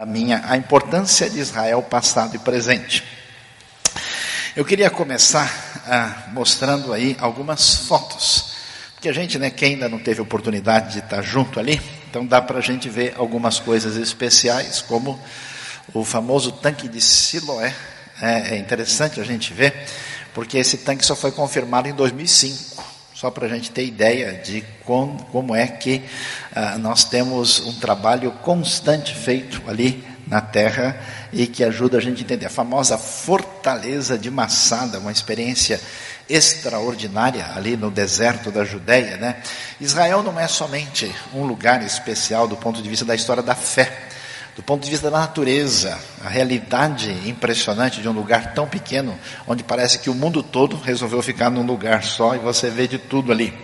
a minha a importância de Israel passado e presente. Eu queria começar ah, mostrando aí algumas fotos, porque a gente, né, quem ainda não teve oportunidade de estar junto ali, então dá para a gente ver algumas coisas especiais, como o famoso tanque de Siloé. É, é interessante a gente ver, porque esse tanque só foi confirmado em 2005 só para a gente ter ideia de como, como é que ah, nós temos um trabalho constante feito ali na terra e que ajuda a gente a entender. A famosa fortaleza de Massada, uma experiência extraordinária ali no deserto da Judéia. Né? Israel não é somente um lugar especial do ponto de vista da história da fé do ponto de vista da natureza, a realidade impressionante de um lugar tão pequeno, onde parece que o mundo todo resolveu ficar num lugar só e você vê de tudo ali.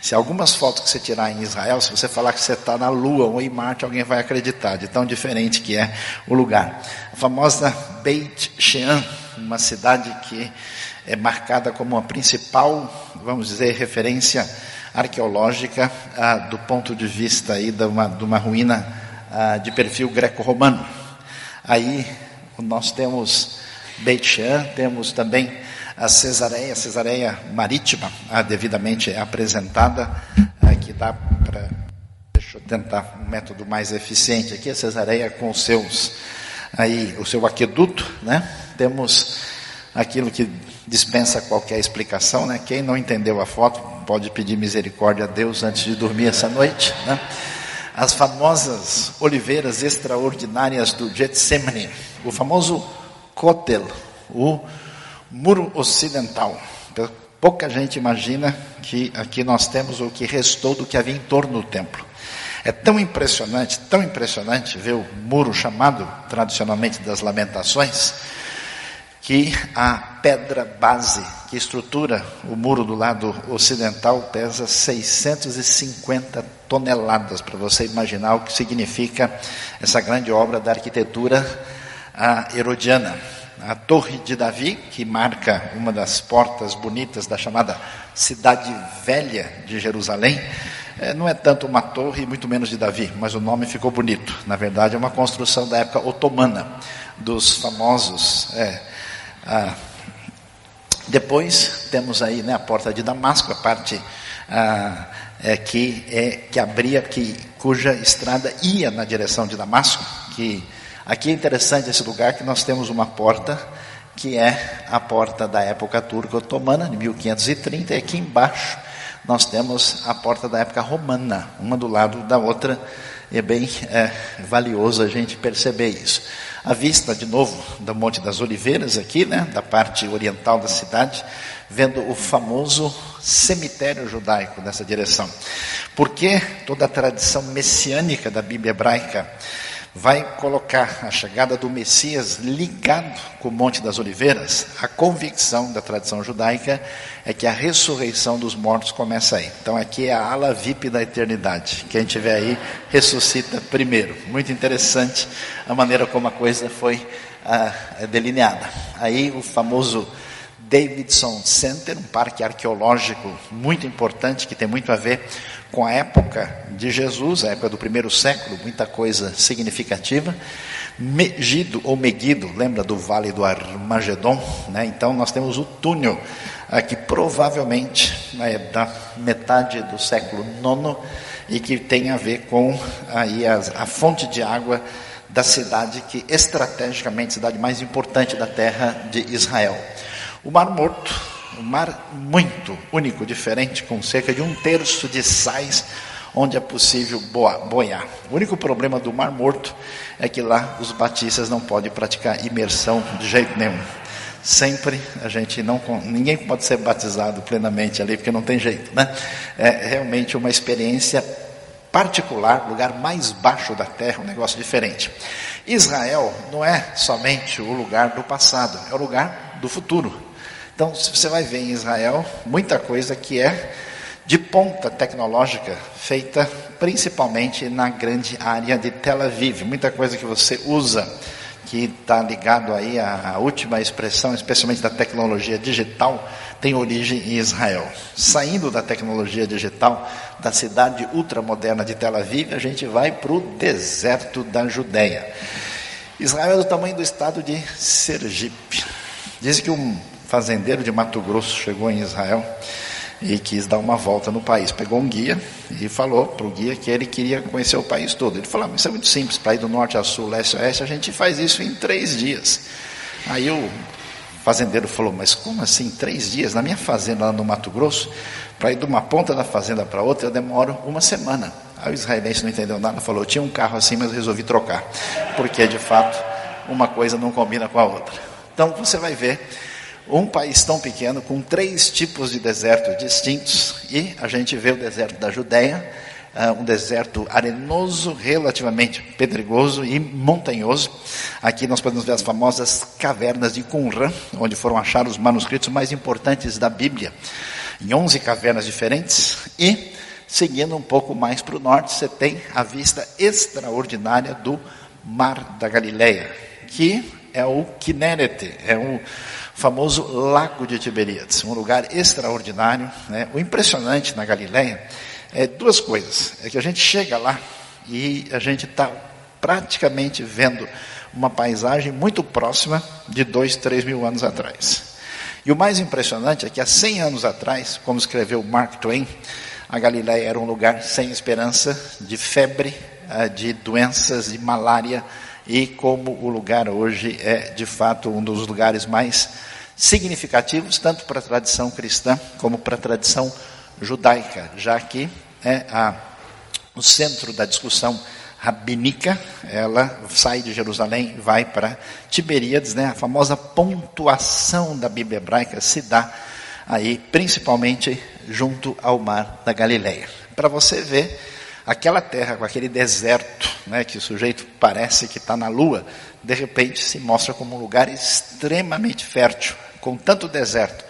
Se algumas fotos que você tirar em Israel, se você falar que você está na Lua ou em Marte, alguém vai acreditar, de tão diferente que é o lugar. A famosa Beit Shean, uma cidade que é marcada como a principal, vamos dizer, referência arqueológica ah, do ponto de vista aí de uma, de uma ruína ah, de perfil greco-romano. Aí nós temos Beit Shean, temos também a Cesareia, Cesareia Marítima, devidamente apresentada, ah, que dá para. Deixa eu tentar um método mais eficiente aqui, a Cesareia com seus. Aí, o seu aqueduto, né? Temos aquilo que dispensa qualquer explicação, né? Quem não entendeu a foto pode pedir misericórdia a Deus antes de dormir essa noite, né? As famosas oliveiras extraordinárias do Getsemane, o famoso Kotel, o muro ocidental. Pouca gente imagina que aqui nós temos o que restou do que havia em torno do templo. É tão impressionante, tão impressionante ver o muro chamado tradicionalmente das lamentações, que a pedra base que estrutura o muro do lado ocidental pesa 650 toneladas, para você imaginar o que significa essa grande obra da arquitetura herodiana. A Torre de Davi, que marca uma das portas bonitas da chamada Cidade Velha de Jerusalém, é, não é tanto uma torre, muito menos de Davi, mas o nome ficou bonito. Na verdade, é uma construção da época otomana, dos famosos é, ah, depois temos aí né, a porta de Damasco, a parte ah, é, que, é, que abria, que, cuja estrada ia na direção de Damasco. Que aqui é interessante esse lugar que nós temos uma porta que é a porta da época turca otomana, de 1530, e aqui embaixo nós temos a porta da época romana, uma do lado da outra, é bem é, valioso a gente perceber isso. A vista, de novo, do Monte das Oliveiras, aqui, né, da parte oriental da cidade, vendo o famoso cemitério judaico nessa direção. Porque toda a tradição messiânica da Bíblia hebraica vai colocar a chegada do Messias ligado com o Monte das Oliveiras, a convicção da tradição judaica é que a ressurreição dos mortos começa aí. Então aqui é a ala VIP da eternidade. Quem tiver aí ressuscita primeiro. Muito interessante a maneira como a coisa foi ah, delineada. Aí o famoso Davidson Center, um parque arqueológico muito importante que tem muito a ver com a época de Jesus, a época do primeiro século, muita coisa significativa. Megido ou Megido, lembra do Vale do Armagedon? Né? Então nós temos o túnel aqui, provavelmente né, da metade do século IX e que tem a ver com aí a, a fonte de água da cidade que estrategicamente cidade mais importante da terra de Israel. O Mar Morto um mar muito único, diferente, com cerca de um terço de sais onde é possível boiar. O único problema do Mar Morto é que lá os batistas não podem praticar imersão de jeito nenhum. Sempre a gente não, ninguém pode ser batizado plenamente ali porque não tem jeito, né? É realmente uma experiência particular, lugar mais baixo da terra, um negócio diferente. Israel não é somente o lugar do passado, é o lugar do futuro. Então, você vai ver em Israel muita coisa que é de ponta tecnológica, feita principalmente na grande área de Tel Aviv. Muita coisa que você usa, que está ligado aí à, última expressão, especialmente da tecnologia digital, tem origem em Israel. Saindo da tecnologia digital, da cidade ultramoderna de Tel Aviv, a gente vai para o deserto da Judéia. Israel é do tamanho do estado de Sergipe. Diz que um fazendeiro de Mato Grosso chegou em Israel e quis dar uma volta no país. Pegou um guia e falou para o guia que ele queria conhecer o país todo. Ele falou: ah, Isso é muito simples, para ir do norte a sul, leste a oeste, a gente faz isso em três dias. Aí o fazendeiro falou: Mas como assim, três dias? Na minha fazenda lá no Mato Grosso, para ir de uma ponta da fazenda para outra, eu demoro uma semana. Aí o israelense não entendeu nada, falou: Tinha um carro assim, mas resolvi trocar, porque de fato uma coisa não combina com a outra. Então você vai ver um país tão pequeno com três tipos de desertos distintos e a gente vê o deserto da Judéia, uh, um deserto arenoso, relativamente pedregoso e montanhoso. Aqui nós podemos ver as famosas cavernas de Qumran, onde foram achados os manuscritos mais importantes da Bíblia, em 11 cavernas diferentes e seguindo um pouco mais para o norte, você tem a vista extraordinária do Mar da Galileia, que é o Kinneret, é o famoso Lago de Tiberíades, um lugar extraordinário. Né? O impressionante na Galileia é duas coisas: é que a gente chega lá e a gente está praticamente vendo uma paisagem muito próxima de dois, três mil anos atrás. E o mais impressionante é que há 100 anos atrás, como escreveu Mark Twain, a Galileia era um lugar sem esperança, de febre, eh, de doenças, de malária, e como o lugar hoje é de fato um dos lugares mais significativos, tanto para a tradição cristã como para a tradição judaica, já que é a, o centro da discussão rabínica, ela sai de Jerusalém e vai para Tiberíades, né? a famosa pontuação da Bíblia hebraica se dá aí principalmente junto ao mar da Galileia. Para você ver aquela terra com aquele deserto, né, que o sujeito parece que está na lua, de repente se mostra como um lugar extremamente fértil, com tanto deserto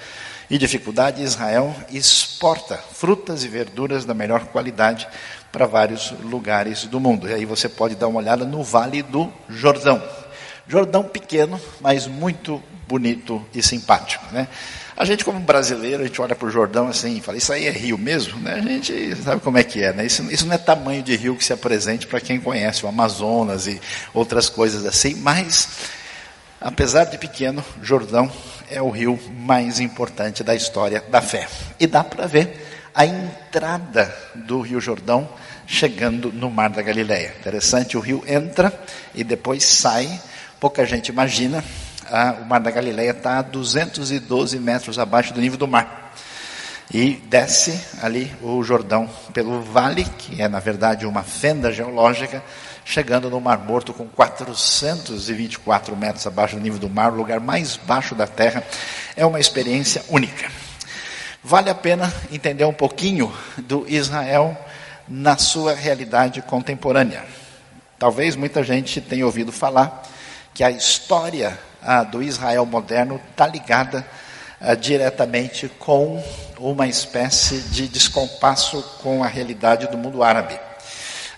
e dificuldade, Israel exporta frutas e verduras da melhor qualidade para vários lugares do mundo. E aí você pode dar uma olhada no Vale do Jordão. Jordão pequeno, mas muito bonito e simpático. Né? A gente, como brasileiro, a gente olha para o Jordão assim e fala, isso aí é rio mesmo? Né? A gente sabe como é que é. Né? Isso, isso não é tamanho de rio que se apresente para quem conhece o Amazonas e outras coisas assim, mas, apesar de pequeno, Jordão é o rio mais importante da história da fé. E dá para ver a entrada do Rio Jordão chegando no Mar da Galileia. Interessante, o rio entra e depois sai. Pouca gente imagina, ah, o Mar da Galileia está a 212 metros abaixo do nível do mar. E desce ali o Jordão pelo vale, que é na verdade uma fenda geológica, chegando no Mar Morto com 424 metros abaixo do nível do mar, o lugar mais baixo da Terra. É uma experiência única. Vale a pena entender um pouquinho do Israel na sua realidade contemporânea. Talvez muita gente tenha ouvido falar que a história ah, do Israel moderno está ligada ah, diretamente com uma espécie de descompasso com a realidade do mundo árabe.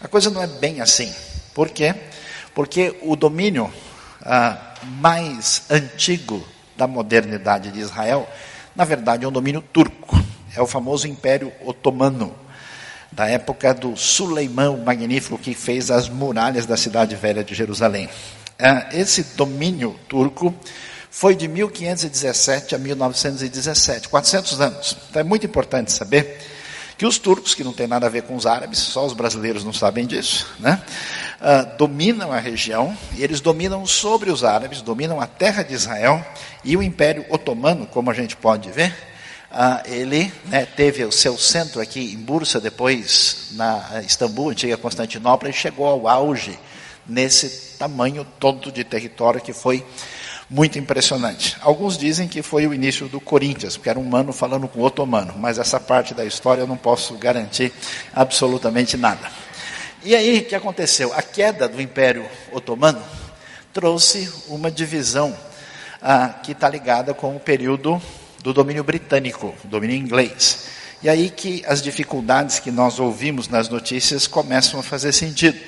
A coisa não é bem assim. Por quê? Porque o domínio ah, mais antigo da modernidade de Israel, na verdade, é um domínio turco. É o famoso Império Otomano, da época do Suleimão Magnífico, que fez as muralhas da cidade velha de Jerusalém. Ah, esse domínio turco foi de 1517 a 1917, 400 anos. Então é muito importante saber que os turcos, que não tem nada a ver com os árabes, só os brasileiros não sabem disso, né? Uh, dominam a região eles dominam sobre os árabes, dominam a terra de Israel e o Império Otomano, como a gente pode ver, uh, ele né, teve o seu centro aqui em Bursa, depois na Istambul, antiga Constantinopla, e chegou ao auge nesse tamanho todo de território que foi muito impressionante. Alguns dizem que foi o início do Corinthians, porque era um humano falando com outro humano, mas essa parte da história eu não posso garantir absolutamente nada. E aí, o que aconteceu? A queda do Império Otomano trouxe uma divisão ah, que está ligada com o período do domínio britânico, domínio inglês. E aí que as dificuldades que nós ouvimos nas notícias começam a fazer sentido.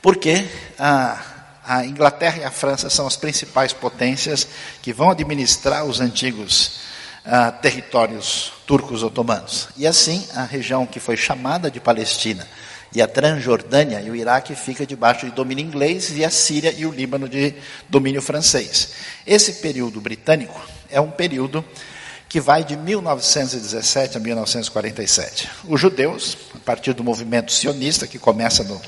Porque ah, a Inglaterra e a França são as principais potências que vão administrar os antigos ah, territórios turcos otomanos. E assim, a região que foi chamada de Palestina e a Transjordânia e o Iraque fica debaixo de domínio inglês e a Síria e o Líbano de domínio francês. Esse período britânico é um período que vai de 1917 a 1947. Os judeus, a partir do movimento sionista que começa no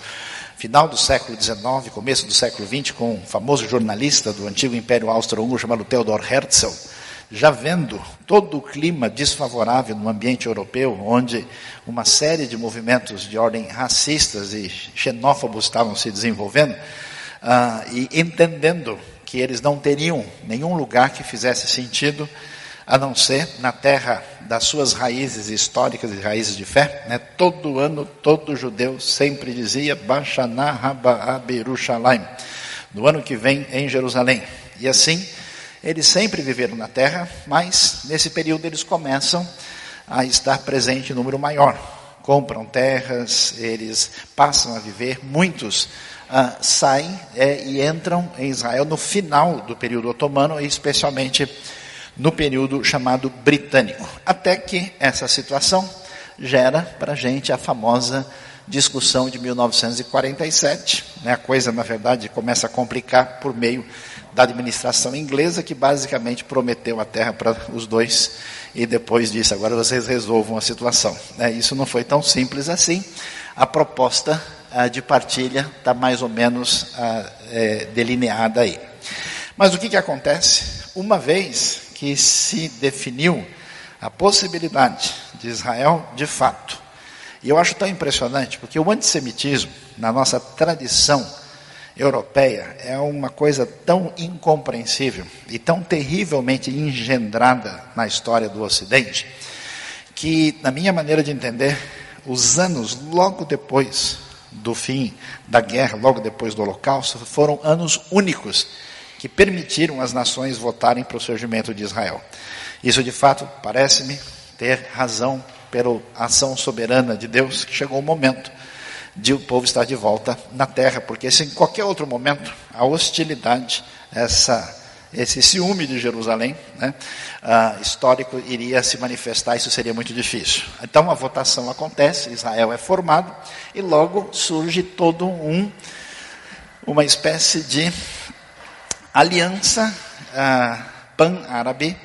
final do século XIX, começo do século XX, com um famoso jornalista do antigo Império Austro-Húngaro chamado Theodor Herzl, já vendo todo o clima desfavorável no ambiente europeu, onde uma série de movimentos de ordem racistas e xenófobos estavam se desenvolvendo, uh, e entendendo que eles não teriam nenhum lugar que fizesse sentido a não ser na terra das suas raízes históricas e raízes de fé. Né? Todo ano, todo judeu sempre dizia Bashana Haba Berushalayim, no ano que vem em Jerusalém. E assim, eles sempre viveram na terra, mas nesse período eles começam a estar presente em número maior. Compram terras, eles passam a viver, muitos ah, saem é, e entram em Israel no final do período otomano, e especialmente no período chamado britânico. Até que essa situação gera para a gente a famosa discussão de 1947. Né? A coisa, na verdade, começa a complicar por meio da administração inglesa, que basicamente prometeu a terra para os dois e depois disse: agora vocês resolvam a situação. Né? Isso não foi tão simples assim. A proposta ah, de partilha está mais ou menos ah, é, delineada aí. Mas o que, que acontece? Uma vez que se definiu a possibilidade de Israel de fato. E eu acho tão impressionante, porque o antissemitismo, na nossa tradição europeia, é uma coisa tão incompreensível e tão terrivelmente engendrada na história do Ocidente, que, na minha maneira de entender, os anos logo depois do fim da guerra, logo depois do Holocausto, foram anos únicos que permitiram as nações votarem para o surgimento de Israel. Isso, de fato, parece-me ter razão pela ação soberana de Deus, que chegou o momento de o povo estar de volta na terra, porque se em qualquer outro momento a hostilidade, essa, esse ciúme de Jerusalém, né, uh, histórico, iria se manifestar, isso seria muito difícil. Então a votação acontece, Israel é formado, e logo surge todo um, uma espécie de aliança ah, pan-árabe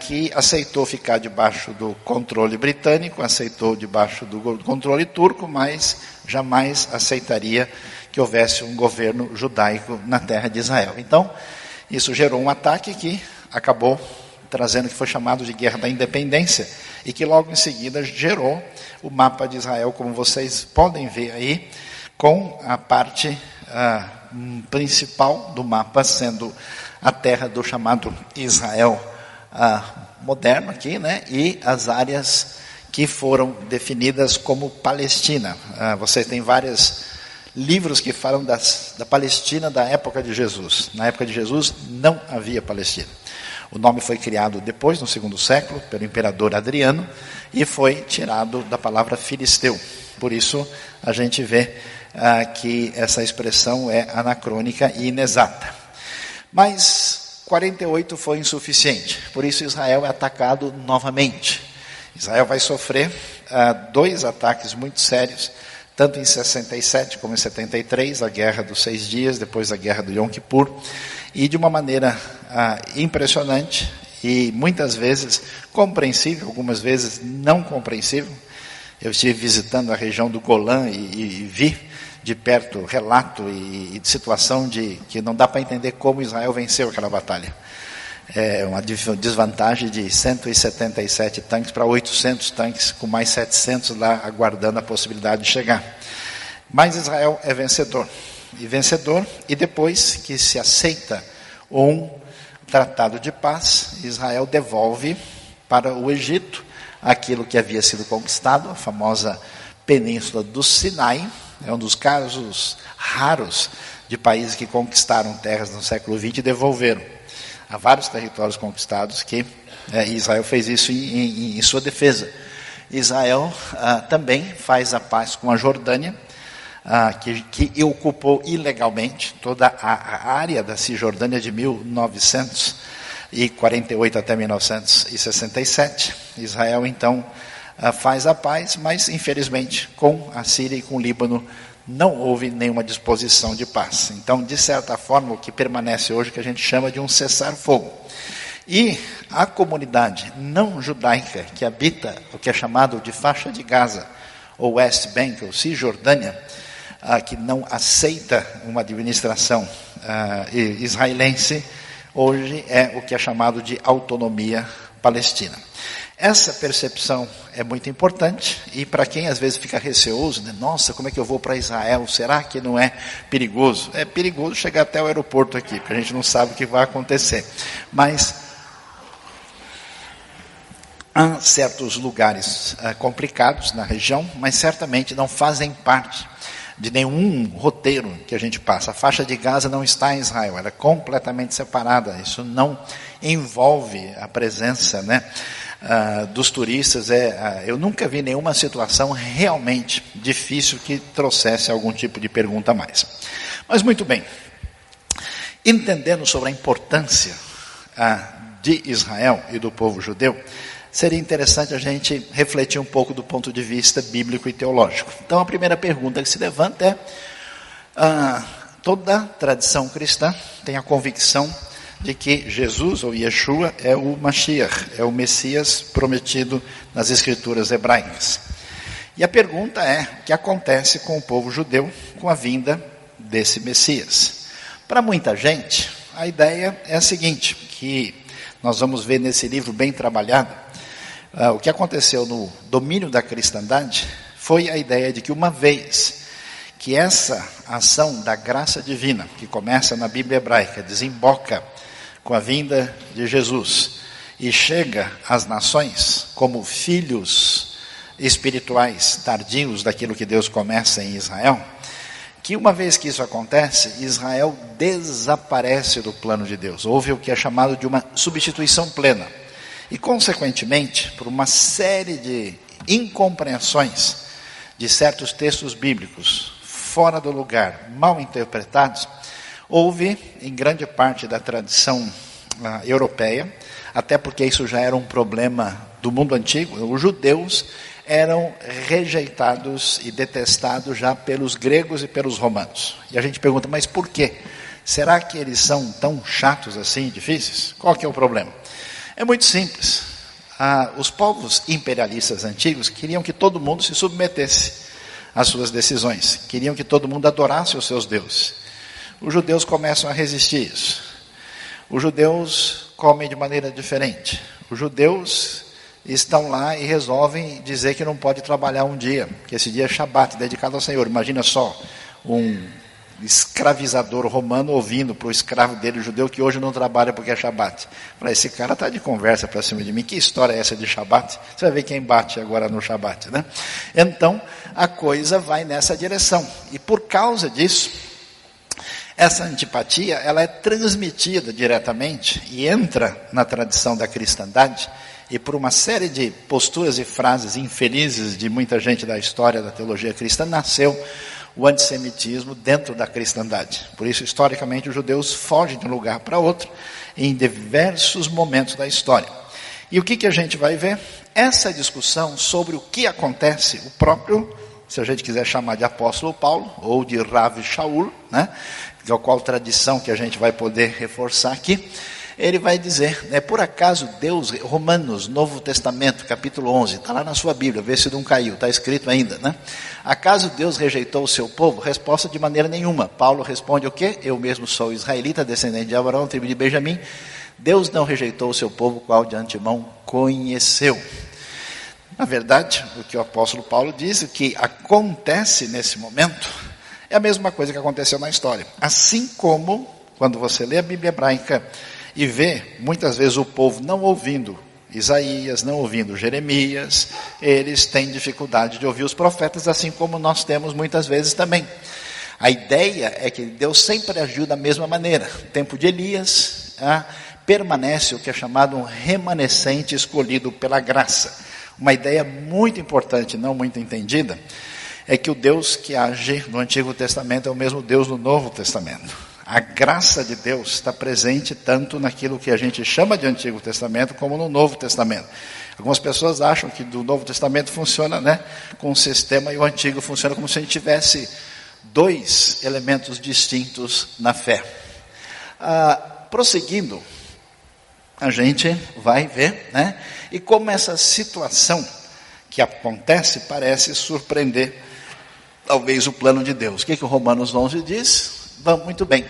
que aceitou ficar debaixo do controle britânico, aceitou debaixo do controle turco, mas jamais aceitaria que houvesse um governo judaico na terra de Israel. Então, isso gerou um ataque que acabou trazendo o que foi chamado de Guerra da Independência e que logo em seguida gerou o mapa de Israel, como vocês podem ver aí, com a parte ah, principal do mapa sendo a terra do chamado Israel ah, moderno aqui, né? E as áreas que foram definidas como Palestina. Ah, você tem vários livros que falam das, da Palestina da época de Jesus. Na época de Jesus não havia Palestina. O nome foi criado depois, no segundo século, pelo imperador Adriano, e foi tirado da palavra filisteu. Por isso, a gente vê ah, que essa expressão é anacrônica e inexata. Mas 48 foi insuficiente, por isso Israel é atacado novamente. Israel vai sofrer ah, dois ataques muito sérios, tanto em 67 como em 73, a guerra dos seis dias, depois a guerra do Yom Kippur, e de uma maneira ah, impressionante e muitas vezes compreensível, algumas vezes não compreensível. Eu estive visitando a região do Golã e, e, e vi de perto relato e, e situação de que não dá para entender como Israel venceu aquela batalha. É uma desvantagem de 177 tanques para 800 tanques, com mais 700 lá aguardando a possibilidade de chegar. Mas Israel é vencedor. E vencedor, e depois que se aceita um tratado de paz, Israel devolve para o Egito aquilo que havia sido conquistado, a famosa península do Sinai, é um dos casos raros de países que conquistaram terras no século XX e devolveram. Há vários territórios conquistados que é, Israel fez isso em, em, em sua defesa. Israel ah, também faz a paz com a Jordânia, ah, que, que, ocupou ilegalmente toda a, a, área da Cisjordânia de 1948 até 1967. Israel, então, faz a paz, mas infelizmente com a Síria e com o Líbano não houve nenhuma disposição de paz. Então, de certa forma, o que permanece hoje que a gente chama de um cessar-fogo. E a comunidade não judaica que habita o que é chamado de faixa de Gaza, ou West Bank, ou Cisjordânia, ah, que não aceita uma administração ah, israelense, hoje é o que é chamado de autonomia palestina. Essa percepção é muito importante e para quem às vezes fica receoso, né? nossa, como é que eu vou para Israel? Será que não é perigoso? É perigoso chegar até o aeroporto aqui, porque a gente não sabe o que vai acontecer. Mas há certos lugares uh, complicados na região, mas certamente não fazem parte de nenhum roteiro que a gente passa. A faixa de Gaza não está em Israel, ela é completamente separada. Isso não envolve a presença, né? Uh, dos turistas. É, uh, eu nunca vi nenhuma situação realmente difícil que trouxesse algum tipo de pergunta a mais. Mas muito bem, entendendo sobre a importância uh, de Israel e do povo judeu, seria interessante a gente refletir um pouco do ponto de vista bíblico e teológico. Então, a primeira pergunta que se levanta é: toda tradição cristã tem a convicção de que Jesus, ou Yeshua, é o Mashiach, é o Messias prometido nas escrituras hebraicas. E a pergunta é: o que acontece com o povo judeu com a vinda desse Messias? Para muita gente, a ideia é a seguinte: que nós vamos ver nesse livro bem trabalhado, uh, o que aconteceu no domínio da cristandade foi a ideia de que uma vez que essa ação da graça divina, que começa na Bíblia hebraica, desemboca com a vinda de Jesus e chega às nações como filhos espirituais tardios daquilo que Deus começa em Israel, que uma vez que isso acontece, Israel desaparece do plano de Deus. Houve o que é chamado de uma substituição plena. E, consequentemente, por uma série de incompreensões de certos textos bíblicos fora do lugar, mal interpretados, Houve, em grande parte da tradição uh, europeia, até porque isso já era um problema do mundo antigo, os judeus eram rejeitados e detestados já pelos gregos e pelos romanos. E a gente pergunta, mas por quê? Será que eles são tão chatos assim, difíceis? Qual que é o problema? É muito simples. Ah, os povos imperialistas antigos queriam que todo mundo se submetesse às suas decisões, queriam que todo mundo adorasse os seus deuses. Os judeus começam a resistir isso. Os judeus comem de maneira diferente. Os judeus estão lá e resolvem dizer que não pode trabalhar um dia, que esse dia é Shabat, dedicado ao Senhor. Imagina só, um escravizador romano ouvindo para o escravo dele, judeu, que hoje não trabalha porque é Shabat. Fala, esse cara está de conversa para cima de mim, que história é essa de Shabat? Você vai ver quem bate agora no Shabat, né? Então, a coisa vai nessa direção. E por causa disso, essa antipatia, ela é transmitida diretamente e entra na tradição da cristandade e por uma série de posturas e frases infelizes de muita gente da história da teologia cristã nasceu o antissemitismo dentro da cristandade. Por isso, historicamente, os judeus fogem de um lugar para outro em diversos momentos da história. E o que, que a gente vai ver? Essa discussão sobre o que acontece, o próprio, se a gente quiser chamar de apóstolo Paulo, ou de Rav Shaul, né? De qual tradição que a gente vai poder reforçar aqui, ele vai dizer, né, por acaso Deus, Romanos, Novo Testamento, capítulo 11, está lá na sua Bíblia, vê se não caiu, está escrito ainda, né? Acaso Deus rejeitou o seu povo? Resposta de maneira nenhuma. Paulo responde o quê? Eu mesmo sou israelita, descendente de Abraão, tribo de Benjamim. Deus não rejeitou o seu povo, qual de antemão conheceu. Na verdade, o que o apóstolo Paulo diz, o que acontece nesse momento, é a mesma coisa que aconteceu na história. Assim como, quando você lê a Bíblia hebraica e vê, muitas vezes, o povo não ouvindo Isaías, não ouvindo Jeremias, eles têm dificuldade de ouvir os profetas, assim como nós temos muitas vezes também. A ideia é que Deus sempre agiu da mesma maneira. No tempo de Elias, ah, permanece o que é chamado um remanescente escolhido pela graça. Uma ideia muito importante, não muito entendida, é que o Deus que age no Antigo Testamento é o mesmo Deus no Novo Testamento. A graça de Deus está presente tanto naquilo que a gente chama de Antigo Testamento como no Novo Testamento. Algumas pessoas acham que do Novo Testamento funciona né, com um sistema e o Antigo funciona como se a gente tivesse dois elementos distintos na fé. Ah, prosseguindo, a gente vai ver, né? E como essa situação que acontece parece surpreender, talvez, o plano de Deus. O que, que o Romanos 11 diz? Vamos muito bem.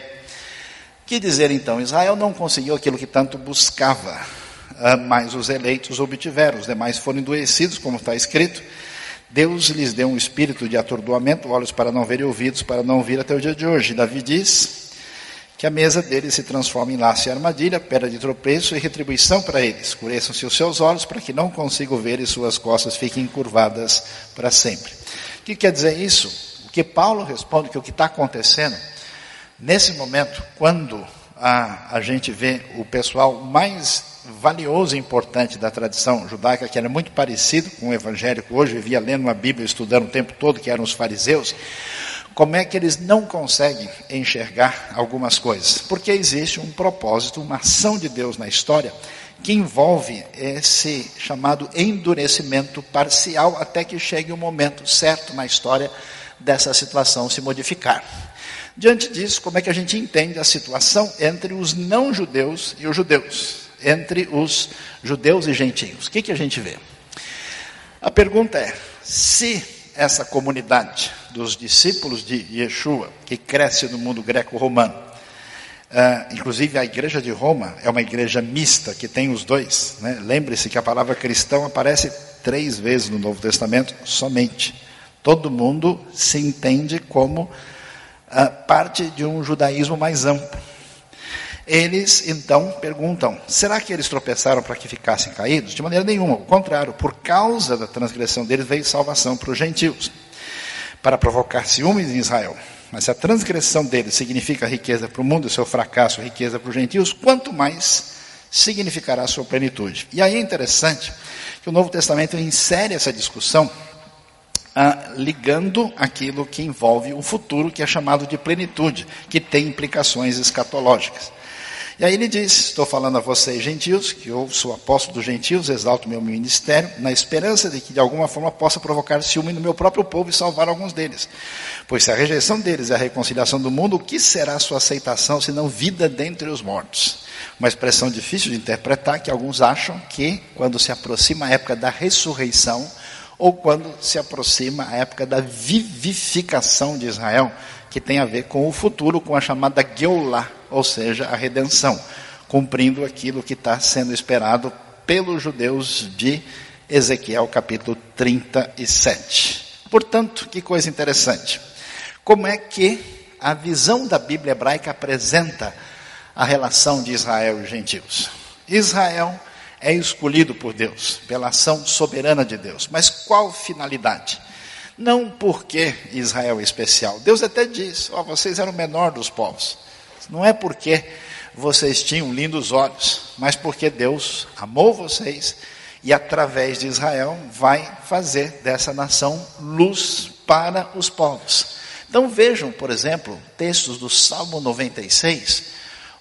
Que dizer então? Israel não conseguiu aquilo que tanto buscava, ah, mas os eleitos obtiveram, os demais foram endurecidos, como está escrito. Deus lhes deu um espírito de atordoamento, olhos para não ver e ouvidos para não ouvir até o dia de hoje. Davi diz que a mesa deles se transforma em laço e armadilha, pedra de tropeço e retribuição para eles. Escureçam-se os seus olhos para que não consigam ver e suas costas fiquem curvadas para sempre. O que quer dizer isso? O que Paulo responde que o que está acontecendo nesse momento, quando a, a gente vê o pessoal mais valioso e importante da tradição judaica, que era muito parecido com o evangélico hoje, vivia lendo uma Bíblia, estudando o tempo todo, que eram os fariseus, como é que eles não conseguem enxergar algumas coisas? Porque existe um propósito, uma ação de Deus na história que envolve esse chamado endurecimento parcial até que chegue o momento certo na história dessa situação se modificar. Diante disso, como é que a gente entende a situação entre os não-judeus e os judeus? entre os judeus e gentios. O que, que a gente vê? A pergunta é: se essa comunidade dos discípulos de Yeshua, que cresce no mundo greco-romano, uh, inclusive a igreja de Roma é uma igreja mista, que tem os dois. Né? Lembre-se que a palavra cristão aparece três vezes no Novo Testamento somente. Todo mundo se entende como uh, parte de um judaísmo mais amplo. Eles então perguntam: será que eles tropeçaram para que ficassem caídos? De maneira nenhuma, ao contrário, por causa da transgressão deles veio salvação para os gentios, para provocar ciúmes em Israel. Mas se a transgressão deles significa riqueza para o mundo seu fracasso riqueza para os gentios, quanto mais significará a sua plenitude. E aí é interessante que o Novo Testamento insere essa discussão ah, ligando aquilo que envolve o futuro, que é chamado de plenitude, que tem implicações escatológicas. E aí ele diz: Estou falando a vocês, gentios, que eu sou apóstolo dos gentios, exalto meu ministério, na esperança de que de alguma forma possa provocar ciúme no meu próprio povo e salvar alguns deles. Pois se a rejeição deles é a reconciliação do mundo, o que será sua aceitação senão vida dentre os mortos? Uma expressão difícil de interpretar que alguns acham que quando se aproxima a época da ressurreição, ou quando se aproxima a época da vivificação de Israel, que tem a ver com o futuro, com a chamada Geulah, ou seja, a redenção, cumprindo aquilo que está sendo esperado pelos judeus de Ezequiel capítulo 37. Portanto, que coisa interessante. Como é que a visão da Bíblia hebraica apresenta a relação de Israel e os gentios? Israel é escolhido por Deus, pela ação soberana de Deus. Mas qual finalidade? Não porque Israel é especial. Deus até diz: oh, vocês eram o menor dos povos. Não é porque vocês tinham lindos olhos, mas porque Deus amou vocês e através de Israel vai fazer dessa nação luz para os povos. Então vejam, por exemplo, textos do Salmo 96,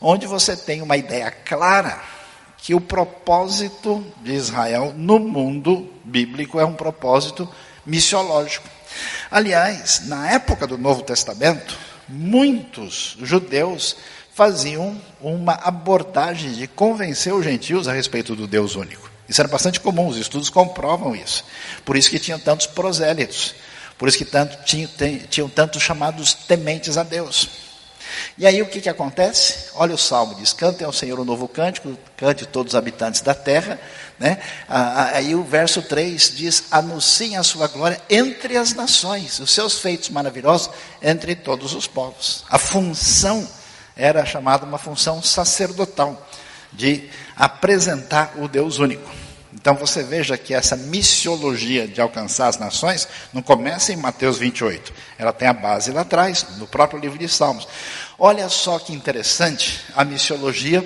onde você tem uma ideia clara que o propósito de Israel no mundo bíblico é um propósito missiológico. Aliás, na época do Novo Testamento, muitos judeus faziam uma abordagem de convencer os gentios a respeito do Deus único. Isso era bastante comum, os estudos comprovam isso. Por isso que tinham tantos prosélitos, por isso que tanto, tinham, tinham tantos chamados tementes a Deus. E aí o que, que acontece? Olha o salmo, diz: Cantem ao Senhor um novo cântico, cante todos os habitantes da terra. Né? Aí o verso 3 diz: Anunciem a sua glória entre as nações, os seus feitos maravilhosos entre todos os povos. A função era chamada uma função sacerdotal, de apresentar o Deus único. Então você veja que essa missiologia de alcançar as nações não começa em Mateus 28. Ela tem a base lá atrás, no próprio livro de Salmos. Olha só que interessante a missiologia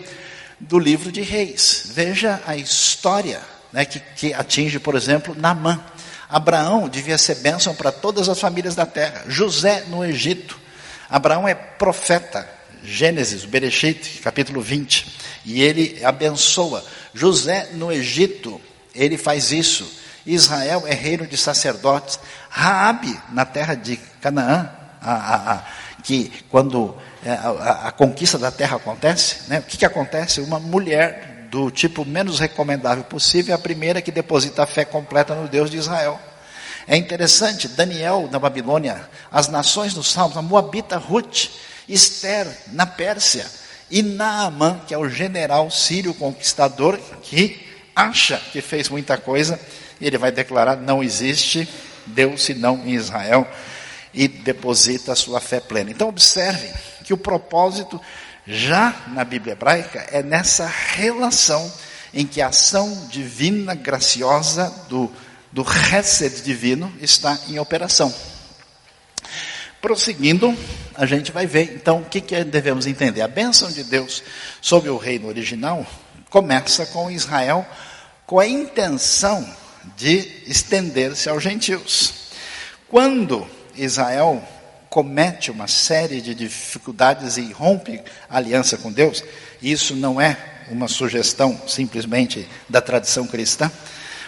do livro de Reis. Veja a história né, que, que atinge, por exemplo, Namã. Abraão devia ser bênção para todas as famílias da terra. José no Egito. Abraão é profeta. Gênesis, Bereshit, capítulo 20, e ele abençoa. José no Egito, ele faz isso. Israel é reino de sacerdotes. Raabe, na terra de Canaã, a, a, a, que quando é, a, conquista da terra acontece, né, o que, que acontece? Uma mulher do tipo menos recomendável possível é a primeira que deposita a fé completa no Deus de Israel. É interessante, Daniel na Babilônia, as nações dos Salmos, a Moabita Ruth, Esther na Pérsia, e Naamã, que é o general sírio conquistador, que acha que fez muita coisa, e ele vai declarar: não existe Deus senão em Israel, e deposita a sua fé plena. Então, observem que o propósito, já na Bíblia hebraica, é nessa relação em que a ação divina, graciosa do do Hesed divino está em operação. Prosseguindo, a gente vai ver então o que, que devemos entender. A bênção de Deus sobre o reino original começa com Israel com a intenção de estender-se aos gentios. Quando Israel comete uma série de dificuldades e rompe a aliança com Deus, isso não é uma sugestão simplesmente da tradição cristã,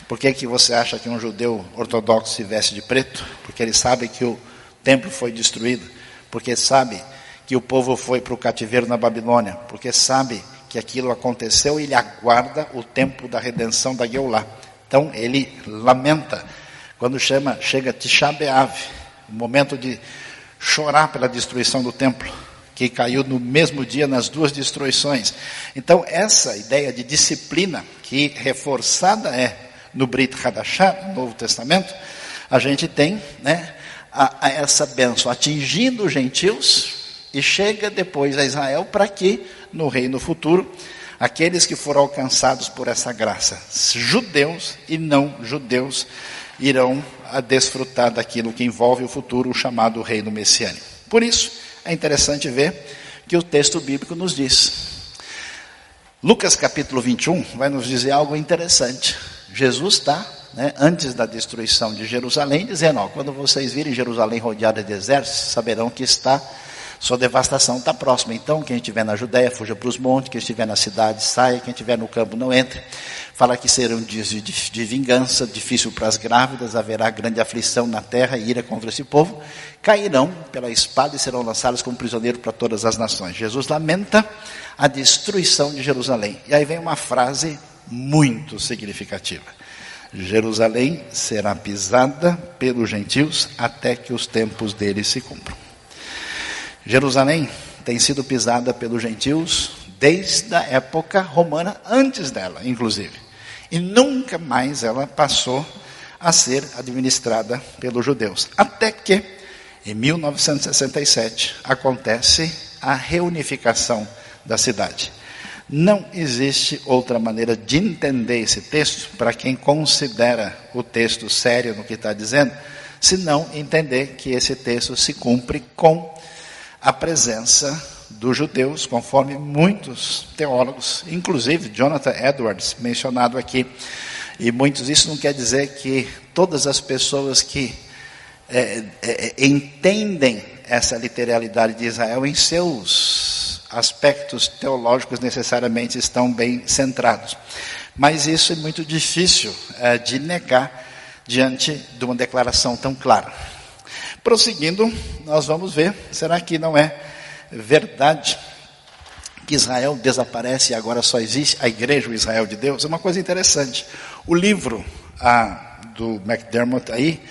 por que, que você acha que um judeu ortodoxo se veste de preto? Porque ele sabe que o templo foi destruído. Porque sabe que o povo foi para o cativeiro na Babilônia. Porque sabe que aquilo aconteceu e ele aguarda o tempo da redenção da Geulah. Então ele lamenta quando chama, chega Tisha B'Av, o momento de chorar pela destruição do templo, que caiu no mesmo dia nas duas destruições. Então essa ideia de disciplina que reforçada é no Brit Hadashah, no Novo Testamento, a gente tem né, a, a essa bênção atingindo os gentios e chega depois a Israel para que, no reino futuro, aqueles que foram alcançados por essa graça, judeus e não judeus, irão desfrutar daquilo que envolve o futuro, o chamado reino messiânico. Por isso, é interessante ver que o texto bíblico nos diz. Lucas capítulo 21 vai nos dizer algo interessante. Jesus está, né, antes da destruição de Jerusalém, dizendo: ó, quando vocês virem Jerusalém rodeada de exércitos, saberão que está, sua devastação está próxima. Então, quem estiver na Judéia, fuja para os montes, quem estiver na cidade, saia, quem estiver no campo, não entre. Fala que serão dias de, de vingança, difícil para as grávidas, haverá grande aflição na terra e ira contra esse povo. Cairão pela espada e serão lançados como prisioneiros para todas as nações. Jesus lamenta a destruição de Jerusalém. E aí vem uma frase muito significativa. Jerusalém será pisada pelos gentios até que os tempos deles se cumpram. Jerusalém tem sido pisada pelos gentios desde a época romana, antes dela, inclusive. E nunca mais ela passou a ser administrada pelos judeus. Até que, em 1967, acontece a reunificação da cidade. Não existe outra maneira de entender esse texto para quem considera o texto sério no que está dizendo, senão entender que esse texto se cumpre com a presença dos judeus, conforme muitos teólogos, inclusive Jonathan Edwards, mencionado aqui. E muitos, isso não quer dizer que todas as pessoas que é, é, entendem essa literalidade de Israel em seus aspectos teológicos necessariamente estão bem centrados. Mas isso é muito difícil é, de negar diante de uma declaração tão clara. Prosseguindo, nós vamos ver, será que não é verdade que Israel desaparece e agora só existe a igreja, o Israel de Deus? É uma coisa interessante. O livro ah, do McDermott aí,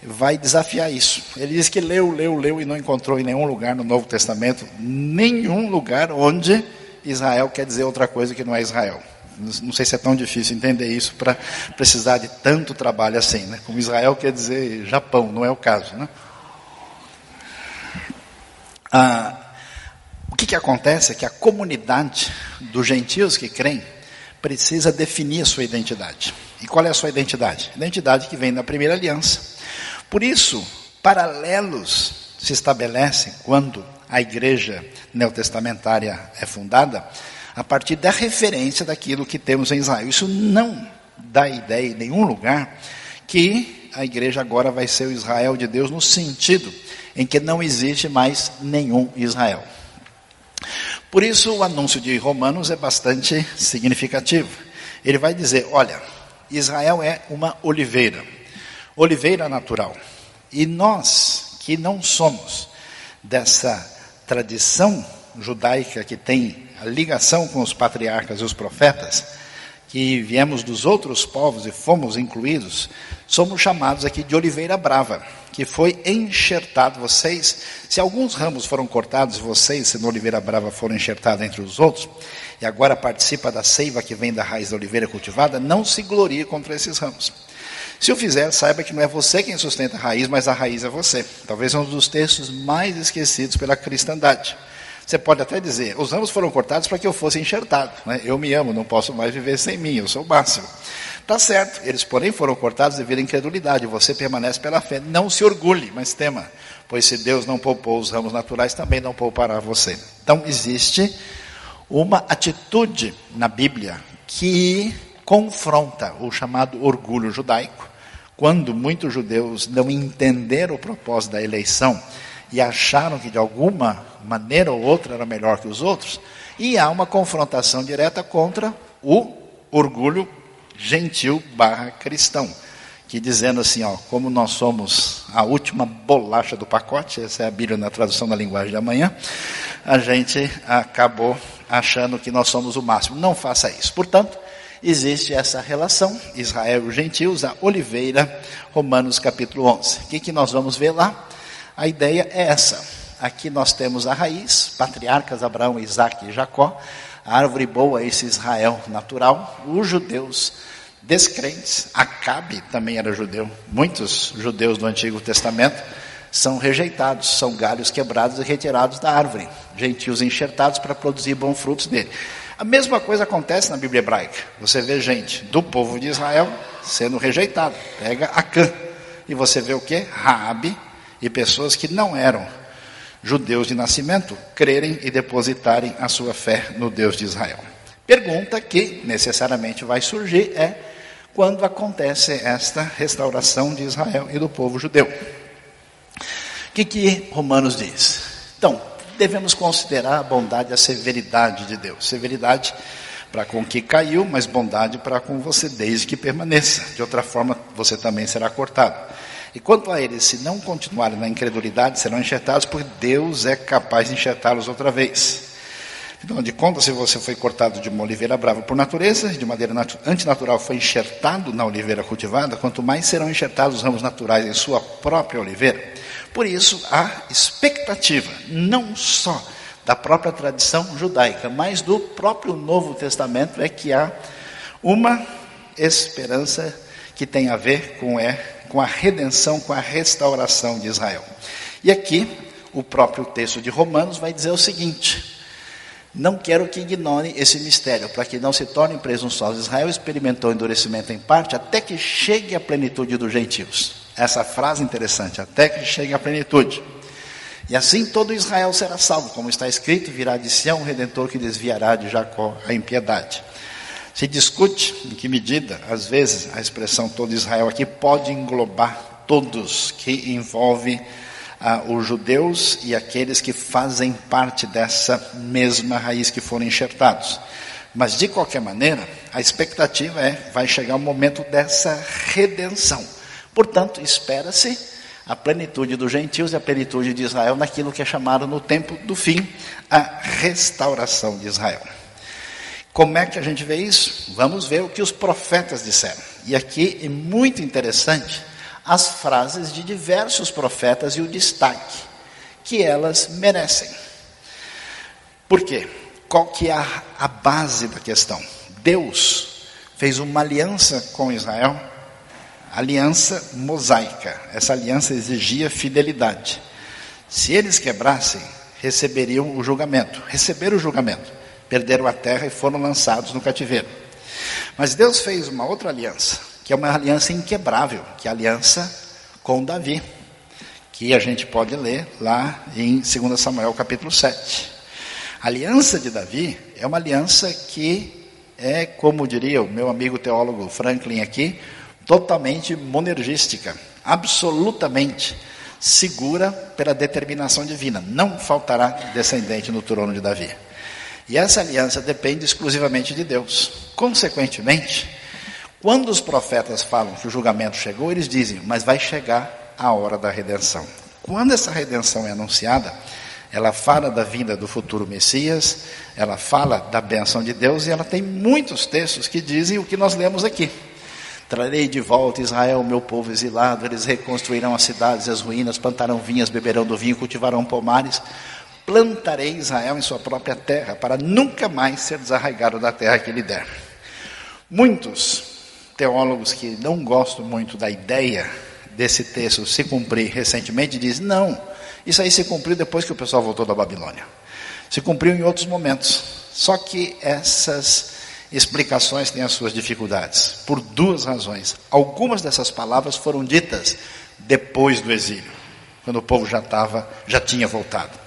vai desafiar isso. Ele diz que leu, leu, leu e não encontrou em nenhum lugar no Novo Testamento, nenhum lugar onde Israel quer dizer outra coisa que não é Israel. Não sei se é tão difícil entender isso para precisar de tanto trabalho assim, né? Como Israel quer dizer Japão, não é o caso, né? Ah, o que, que acontece é que a comunidade dos gentios que creem precisa definir a sua identidade. E qual é a sua identidade? Identidade que vem da primeira aliança por isso, paralelos se estabelecem quando a igreja neotestamentária é fundada, a partir da referência daquilo que temos em Israel. Isso não dá ideia em nenhum lugar que a igreja agora vai ser o Israel de Deus no sentido em que não existe mais nenhum Israel. Por isso, o anúncio de Romanos é bastante significativo. Ele vai dizer: olha, Israel é uma oliveira, oliveira natural. E nós, que não somos dessa tradição judaica que tem a ligação com os patriarcas e os profetas, que viemos dos outros povos e fomos incluídos, somos chamados aqui de oliveira brava, que foi enxertado. Vocês, se alguns ramos foram cortados, vocês, sendo oliveira brava, foram enxertados entre os outros, e agora participa da seiva que vem da raiz da oliveira cultivada, não se glorie contra esses ramos. Se o fizer, saiba que não é você quem sustenta a raiz, mas a raiz é você. Talvez um dos textos mais esquecidos pela cristandade. Você pode até dizer, os ramos foram cortados para que eu fosse enxertado. Né? Eu me amo, não posso mais viver sem mim, eu sou o máximo. Tá certo, eles porém foram cortados devido à incredulidade. Você permanece pela fé. Não se orgulhe, mas tema, pois se Deus não poupou os ramos naturais, também não poupará você. Então existe uma atitude na Bíblia que confronta o chamado orgulho judaico, quando muitos judeus não entenderam o propósito da eleição e acharam que de alguma maneira ou outra era melhor que os outros, e há uma confrontação direta contra o orgulho gentil barra cristão, que dizendo assim, ó, como nós somos a última bolacha do pacote, essa é a Bíblia na tradução da linguagem de amanhã, a gente acabou achando que nós somos o máximo. Não faça isso. Portanto, existe essa relação, Israel e os gentios, a oliveira, Romanos capítulo 11. O que, que nós vamos ver lá? A ideia é essa. Aqui nós temos a raiz, patriarcas Abraão, Isaac e Jacó, a árvore boa, esse Israel natural, os judeus descrentes, Acabe também era judeu, muitos judeus do Antigo Testamento são rejeitados, são galhos quebrados e retirados da árvore, gentios enxertados para produzir bons frutos dele. A mesma coisa acontece na Bíblia hebraica. Você vê gente do povo de Israel sendo rejeitado. Pega Acã e você vê o que? Raabe e pessoas que não eram judeus de nascimento crerem e depositarem a sua fé no Deus de Israel. Pergunta que necessariamente vai surgir é quando acontece esta restauração de Israel e do povo judeu. O que, que Romanos diz? Então, devemos considerar a bondade e a severidade de Deus. Severidade para com que caiu, mas bondade para com você desde que permaneça. De outra forma, você também será cortado. E quanto a eles, se não continuarem na incredulidade, serão enxertados, porque Deus é capaz de enxertá-los outra vez. Então, de conta, se você foi cortado de uma oliveira brava por natureza, de maneira antinatural foi enxertado na oliveira cultivada, quanto mais serão enxertados os ramos naturais em sua própria oliveira. Por isso, há expectativa, não só da própria tradição judaica, mas do próprio Novo Testamento, é que há uma esperança que tem a ver com é com a redenção, com a restauração de Israel. E aqui, o próprio texto de Romanos vai dizer o seguinte: Não quero que ignore esse mistério, para que não se torne presunçosos. Israel experimentou endurecimento em parte, até que chegue a plenitude dos gentios. Essa frase interessante, até que chegue a plenitude. E assim todo Israel será salvo, como está escrito: virá de Sião o redentor que desviará de Jacó a impiedade. Se discute em que medida, às vezes, a expressão todo Israel aqui pode englobar todos, que envolve ah, os judeus e aqueles que fazem parte dessa mesma raiz que foram enxertados. Mas, de qualquer maneira, a expectativa é, vai chegar o momento dessa redenção. Portanto, espera-se a plenitude dos gentios e a plenitude de Israel naquilo que é chamado no tempo do fim, a restauração de Israel. Como é que a gente vê isso? Vamos ver o que os profetas disseram. E aqui é muito interessante as frases de diversos profetas e o destaque que elas merecem. Por quê? Qual que é a, a base da questão? Deus fez uma aliança com Israel, aliança mosaica. Essa aliança exigia fidelidade. Se eles quebrassem, receberiam o julgamento. Receberam o julgamento perderam a terra e foram lançados no cativeiro. Mas Deus fez uma outra aliança, que é uma aliança inquebrável, que é a aliança com Davi, que a gente pode ler lá em 2 Samuel capítulo 7. A aliança de Davi é uma aliança que é, como diria o meu amigo teólogo Franklin aqui, totalmente monergística, absolutamente segura pela determinação divina. Não faltará descendente no trono de Davi. E essa aliança depende exclusivamente de Deus. Consequentemente, quando os profetas falam que o julgamento chegou, eles dizem, mas vai chegar a hora da redenção. Quando essa redenção é anunciada, ela fala da vinda do futuro Messias, ela fala da benção de Deus e ela tem muitos textos que dizem o que nós lemos aqui. Trarei de volta Israel, meu povo exilado, eles reconstruirão as cidades e as ruínas, plantarão vinhas, beberão do vinho, cultivarão pomares. Plantarei Israel em sua própria terra, para nunca mais ser desarraigado da terra que lhe der. Muitos teólogos que não gostam muito da ideia desse texto se cumprir recentemente dizem: não, isso aí se cumpriu depois que o pessoal voltou da Babilônia. Se cumpriu em outros momentos. Só que essas explicações têm as suas dificuldades, por duas razões. Algumas dessas palavras foram ditas depois do exílio, quando o povo já estava, já tinha voltado.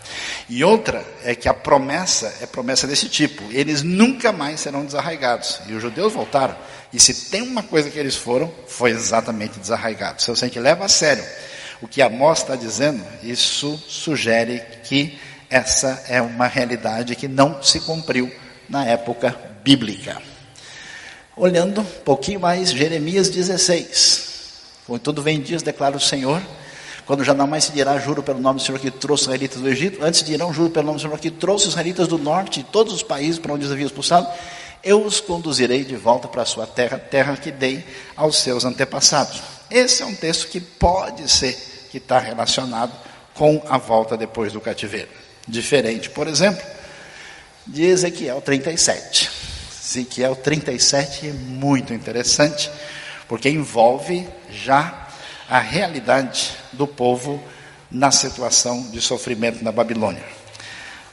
E outra é que a promessa é promessa desse tipo: eles nunca mais serão desarraigados. E os judeus voltaram. E se tem uma coisa que eles foram, foi exatamente desarraigados. Se você leva a sério o que Amós está dizendo, isso sugere que essa é uma realidade que não se cumpriu na época bíblica. Olhando um pouquinho mais, Jeremias 16. Quando tudo vem dias, declara o Senhor, quando já não mais se dirá juro pelo nome do Senhor que trouxe os israelitas do Egito, antes dirão juro pelo nome do Senhor que trouxe os israelitas do norte e todos os países para onde os havia expulsado, eu os conduzirei de volta para a sua terra, terra que dei aos seus antepassados. Esse é um texto que pode ser que está relacionado com a volta depois do cativeiro. Diferente, por exemplo, de Ezequiel 37. Ezequiel 37 é muito interessante, porque envolve já a realidade do povo na situação de sofrimento na Babilônia.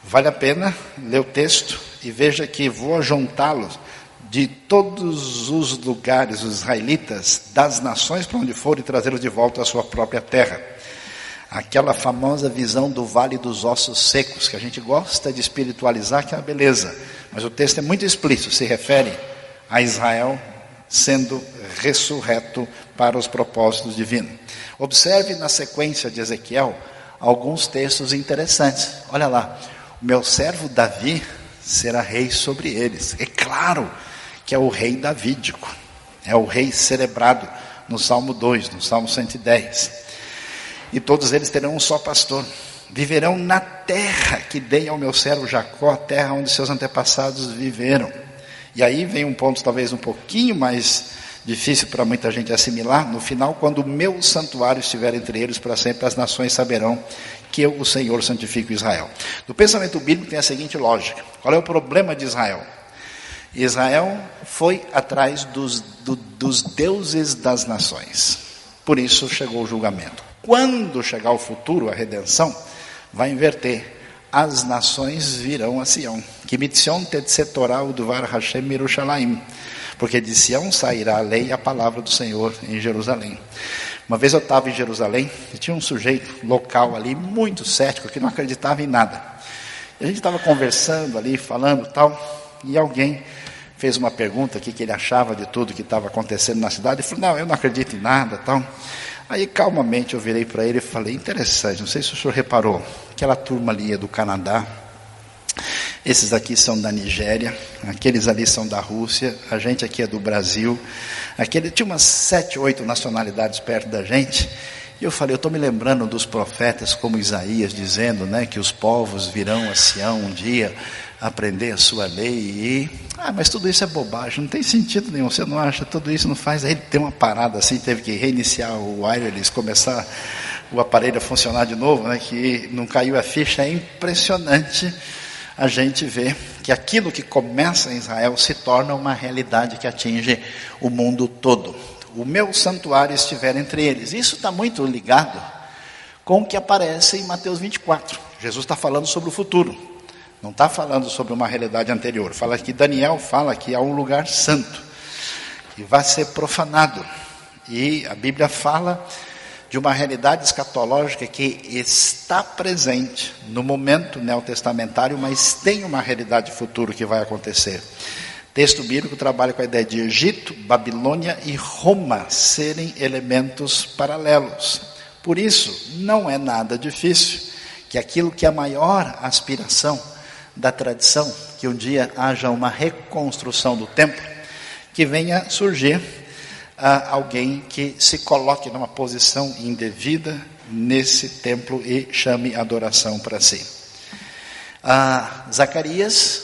Vale a pena ler o texto e veja que vou juntá-los de todos os lugares, os israelitas, das nações para onde foram e trazê-los de volta à sua própria terra. Aquela famosa visão do vale dos ossos secos, que a gente gosta de espiritualizar, que é uma beleza. Mas o texto é muito explícito, se refere a Israel sendo ressurreto para os propósitos divinos. Observe na sequência de Ezequiel alguns textos interessantes. Olha lá, o meu servo Davi será rei sobre eles. É claro que é o rei davídico, é o rei celebrado no Salmo 2, no Salmo 110 e todos eles terão um só pastor. Viverão na terra que dei ao meu servo Jacó, a terra onde seus antepassados viveram. E aí vem um ponto talvez um pouquinho mais difícil para muita gente assimilar. No final, quando o meu santuário estiver entre eles para sempre, as nações saberão que eu, o Senhor, santifico Israel. No pensamento bíblico tem a seguinte lógica: qual é o problema de Israel? Israel foi atrás dos, do, dos deuses das nações. Por isso chegou o julgamento. Quando chegar o futuro, a redenção, vai inverter. As nações virão a Sião. Que mitzion tetsetorah udvar Hashem Mirushalayim. Porque de Sião sairá a lei e a palavra do Senhor em Jerusalém. Uma vez eu estava em Jerusalém e tinha um sujeito local ali, muito cético, que não acreditava em nada. E a gente estava conversando ali, falando tal, e alguém fez uma pergunta aqui que ele achava de tudo que estava acontecendo na cidade. Ele falou, não, eu não acredito em nada tal. Aí calmamente eu virei para ele e falei: interessante, não sei se o senhor reparou, aquela turma ali é do Canadá, esses aqui são da Nigéria, aqueles ali são da Rússia, a gente aqui é do Brasil. Aquele, tinha umas sete, oito nacionalidades perto da gente. E eu falei, eu estou me lembrando dos profetas como Isaías dizendo né, que os povos virão a Sião um dia aprender a sua lei e. Ah, mas tudo isso é bobagem, não tem sentido nenhum, você não acha? Tudo isso não faz. Aí ele tem uma parada assim, teve que reiniciar o wireless, começar o aparelho a funcionar de novo, né, que não caiu a ficha. É impressionante a gente ver que aquilo que começa em Israel se torna uma realidade que atinge o mundo todo. O meu santuário estiver entre eles. Isso está muito ligado com o que aparece em Mateus 24. Jesus está falando sobre o futuro. Não está falando sobre uma realidade anterior. Fala que Daniel fala que há um lugar santo que vai ser profanado. E a Bíblia fala de uma realidade escatológica que está presente no momento neotestamentário, mas tem uma realidade futura que vai acontecer. Texto bíblico trabalha com a ideia de Egito, Babilônia e Roma serem elementos paralelos. Por isso, não é nada difícil que aquilo que é a maior aspiração da tradição que um dia haja uma reconstrução do templo, que venha surgir ah, alguém que se coloque numa posição indevida nesse templo e chame adoração para si. Ah, Zacarias,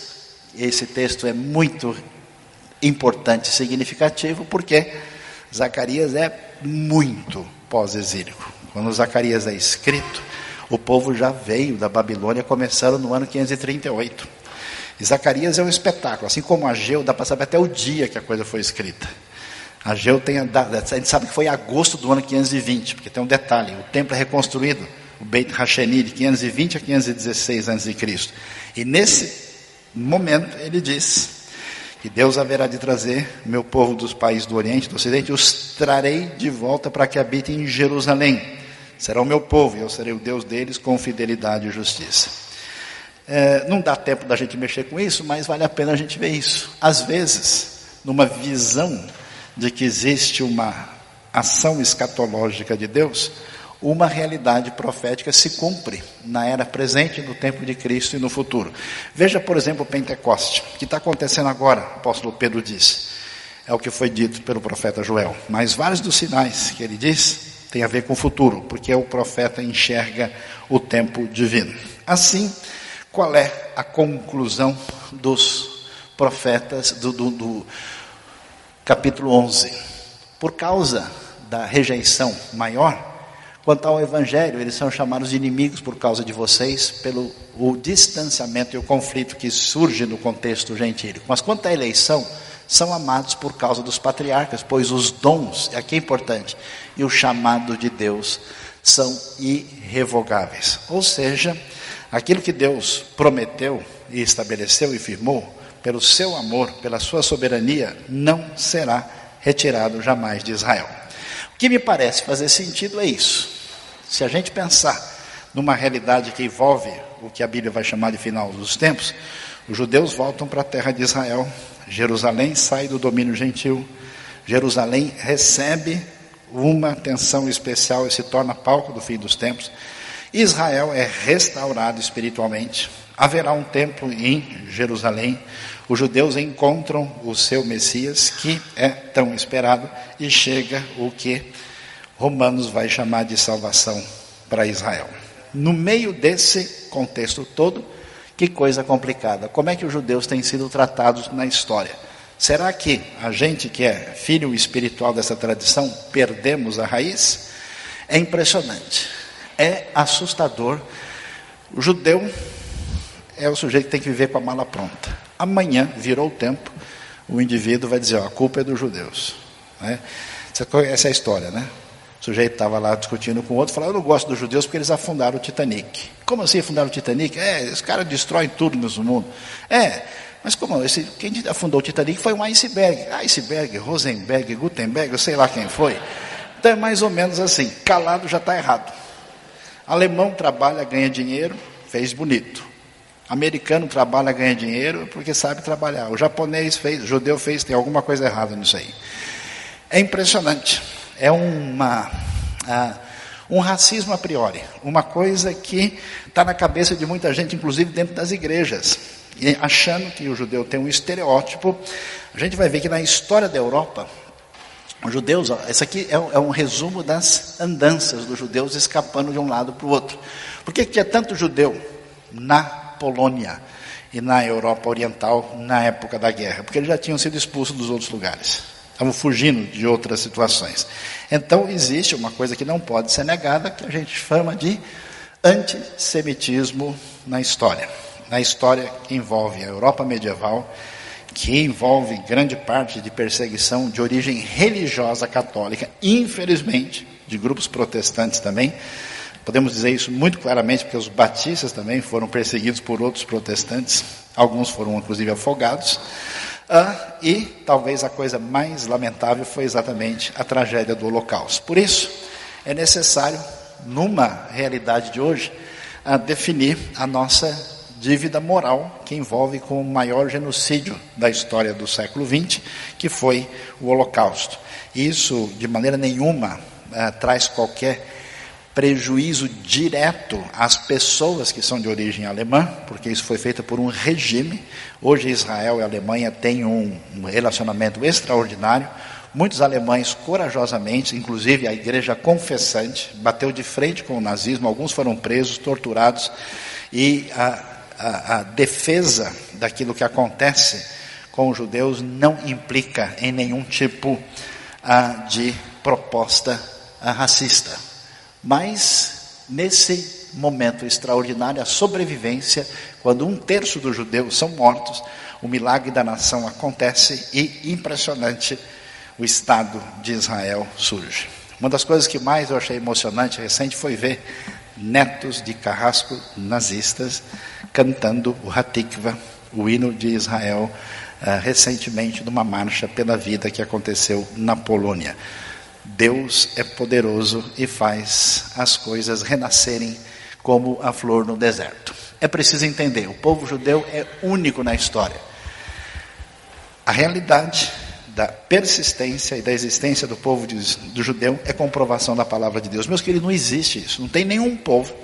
esse texto é muito importante significativo porque Zacarias é muito pós-exílico. Quando Zacarias é escrito, o povo já veio da Babilônia, começaram no ano 538. E Zacarias é um espetáculo, assim como Ageu, dá para saber até o dia que a coisa foi escrita. Ageu tem a, gente sabe que foi em agosto do ano 520, porque tem um detalhe, o templo é reconstruído, o Beit Hasheni, de 520 a 516 a.C. E nesse momento ele diz que Deus haverá de trazer meu povo dos países do Oriente, do Ocidente, os trarei de volta para que habitem em Jerusalém. Serão meu povo e eu serei o Deus deles com fidelidade e justiça. É, não dá tempo da gente mexer com isso, mas vale a pena a gente ver isso. Às vezes, numa visão de que existe uma ação escatológica de Deus, uma realidade profética se cumpre na era presente, no tempo de Cristo e no futuro. Veja, por exemplo, o Pentecoste, que está acontecendo agora, o apóstolo Pedro disse. É o que foi dito pelo profeta Joel. Mas vários dos sinais que ele diz tem a ver com o futuro, porque o profeta enxerga o tempo divino. Assim, qual é a conclusão dos profetas do, do, do capítulo 11? Por causa da rejeição maior, quanto ao evangelho, eles são chamados de inimigos por causa de vocês, pelo o distanciamento e o conflito que surge no contexto gentílico. Mas quanto à eleição, são amados por causa dos patriarcas, pois os dons, aqui é importante, e o chamado de Deus são irrevogáveis. Ou seja, aquilo que Deus prometeu e estabeleceu e firmou, pelo seu amor, pela sua soberania, não será retirado jamais de Israel. O que me parece fazer sentido é isso. Se a gente pensar numa realidade que envolve o que a Bíblia vai chamar de final dos tempos, os judeus voltam para a terra de Israel, Jerusalém sai do domínio gentil, Jerusalém recebe uma atenção especial e se torna palco do fim dos tempos. Israel é restaurado espiritualmente. Haverá um templo em Jerusalém. Os judeus encontram o seu Messias, que é tão esperado, e chega o que Romanos vai chamar de salvação para Israel. No meio desse contexto todo, que coisa complicada. Como é que os judeus têm sido tratados na história? Será que a gente que é filho espiritual dessa tradição perdemos a raiz? É impressionante. É assustador. O judeu é o sujeito que tem que viver com a mala pronta. Amanhã virou o tempo, o indivíduo vai dizer: ó, a culpa é dos judeus. Né? Você conhece a história, né? O sujeito estava lá discutindo com o outro, falando, eu não gosto dos judeus porque eles afundaram o Titanic. Como assim afundaram o Titanic? É, os caras destroem tudo no mundo. É, mas como? Esse, quem afundou o Titanic foi um iceberg. Iceberg, Rosenberg, Gutenberg, eu sei lá quem foi. Então é mais ou menos assim, calado já está errado. Alemão trabalha, ganha dinheiro, fez bonito. Americano trabalha, ganha dinheiro porque sabe trabalhar. O japonês fez, o judeu fez, tem alguma coisa errada nisso aí. É impressionante é uma, uh, um racismo a priori, uma coisa que está na cabeça de muita gente, inclusive dentro das igrejas, achando que o judeu tem um estereótipo. A gente vai ver que na história da Europa, os judeus, esse aqui é, é um resumo das andanças dos judeus escapando de um lado para o outro. Por que tinha tanto judeu na Polônia e na Europa Oriental na época da guerra? Porque eles já tinham sido expulsos dos outros lugares estavam fugindo de outras situações. Então, existe uma coisa que não pode ser negada, que a gente chama de antissemitismo na história. Na história que envolve a Europa medieval, que envolve grande parte de perseguição de origem religiosa católica, infelizmente, de grupos protestantes também. Podemos dizer isso muito claramente, porque os batistas também foram perseguidos por outros protestantes, alguns foram inclusive afogados. Ah, e talvez a coisa mais lamentável foi exatamente a tragédia do Holocausto. Por isso, é necessário, numa realidade de hoje, ah, definir a nossa dívida moral que envolve com o maior genocídio da história do século XX, que foi o Holocausto. Isso, de maneira nenhuma, ah, traz qualquer prejuízo direto às pessoas que são de origem alemã, porque isso foi feito por um regime. Hoje Israel e Alemanha têm um, um relacionamento extraordinário. Muitos alemães corajosamente, inclusive a igreja confessante, bateu de frente com o nazismo, alguns foram presos, torturados, e a, a, a defesa daquilo que acontece com os judeus não implica em nenhum tipo de proposta racista. Mas, nesse momento extraordinário, a sobrevivência, quando um terço dos judeus são mortos, o milagre da nação acontece e, impressionante, o Estado de Israel surge. Uma das coisas que mais eu achei emocionante recente foi ver netos de carrasco nazistas cantando o Hatikva, o hino de Israel, uh, recentemente numa marcha pela vida que aconteceu na Polônia. Deus é poderoso e faz as coisas renascerem como a flor no deserto. É preciso entender: o povo judeu é único na história. A realidade da persistência e da existência do povo de, do judeu é comprovação da palavra de Deus. Meus queridos, não existe isso. Não tem nenhum povo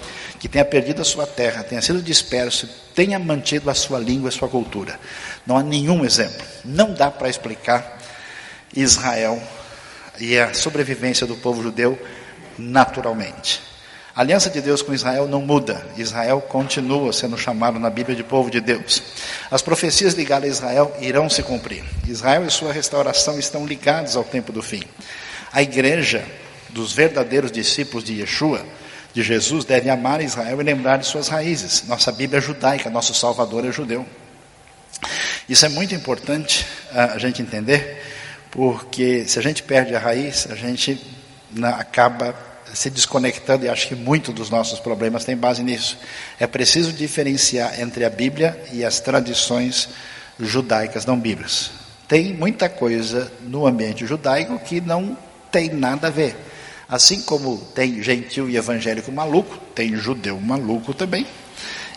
que tenha perdido a sua terra, tenha sido disperso, tenha mantido a sua língua, a sua cultura. Não há nenhum exemplo. Não dá para explicar Israel e a sobrevivência do povo judeu naturalmente. A aliança de Deus com Israel não muda. Israel continua sendo chamado na Bíblia de povo de Deus. As profecias ligadas a Israel irão se cumprir. Israel e sua restauração estão ligados ao tempo do fim. A igreja dos verdadeiros discípulos de Yeshua, de Jesus, deve amar Israel e lembrar de suas raízes. Nossa Bíblia é judaica, nosso Salvador é judeu. Isso é muito importante ah, a gente entender, porque se a gente perde a raiz, a gente acaba se desconectando, e acho que muito dos nossos problemas tem base nisso. É preciso diferenciar entre a Bíblia e as tradições judaicas não bíblicas. Tem muita coisa no ambiente judaico que não tem nada a ver. Assim como tem gentil e evangélico maluco, tem judeu maluco também,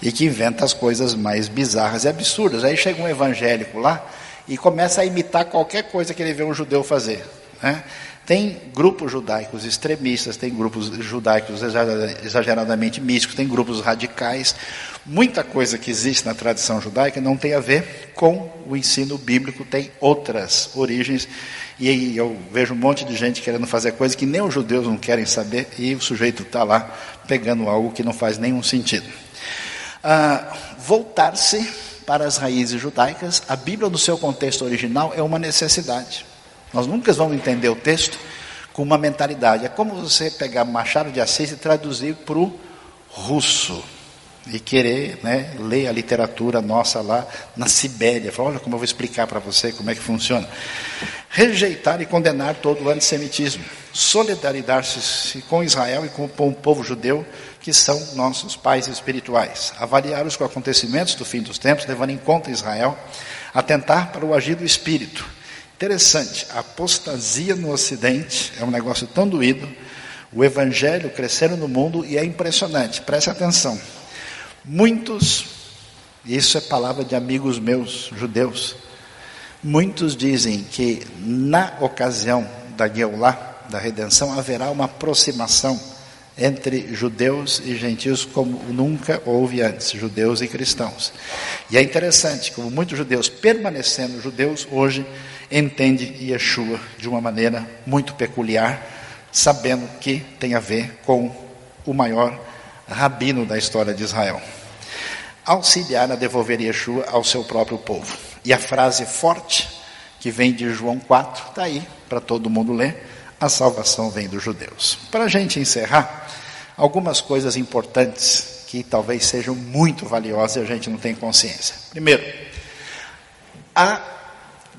e que inventa as coisas mais bizarras e absurdas. Aí chega um evangélico lá e começa a imitar qualquer coisa que ele vê um judeu fazer. Né? Tem grupos judaicos extremistas, tem grupos judaicos exageradamente místicos, tem grupos radicais. Muita coisa que existe na tradição judaica não tem a ver com o ensino bíblico, tem outras origens. E aí eu vejo um monte de gente querendo fazer coisas que nem os judeus não querem saber, e o sujeito está lá pegando algo que não faz nenhum sentido. Ah, Voltar-se para as raízes judaicas, a Bíblia, no seu contexto original, é uma necessidade. Nós nunca vamos entender o texto com uma mentalidade. É como você pegar Machado de Assis e traduzir para o russo e querer né, ler a literatura nossa lá na Sibéria. Falar, olha como eu vou explicar para você como é que funciona. Rejeitar e condenar todo o antissemitismo. Solidarizar-se com Israel e com o povo judeu, que são nossos pais espirituais. Avaliar os acontecimentos do fim dos tempos, levando em conta Israel. Atentar para o agir do Espírito Interessante, a apostasia no Ocidente é um negócio tão doído, o Evangelho crescendo no mundo e é impressionante, preste atenção. Muitos, isso é palavra de amigos meus, judeus, muitos dizem que na ocasião da Geulah, da redenção, haverá uma aproximação entre judeus e gentios como nunca houve antes, judeus e cristãos. E é interessante, como muitos judeus permanecendo judeus, hoje entende Yeshua de uma maneira muito peculiar, sabendo que tem a ver com o maior rabino da história de Israel. Auxiliar a devolver Yeshua ao seu próprio povo. E a frase forte que vem de João 4 está aí para todo mundo ler: a salvação vem dos judeus. Para a gente encerrar, algumas coisas importantes que talvez sejam muito valiosas e a gente não tem consciência. Primeiro, a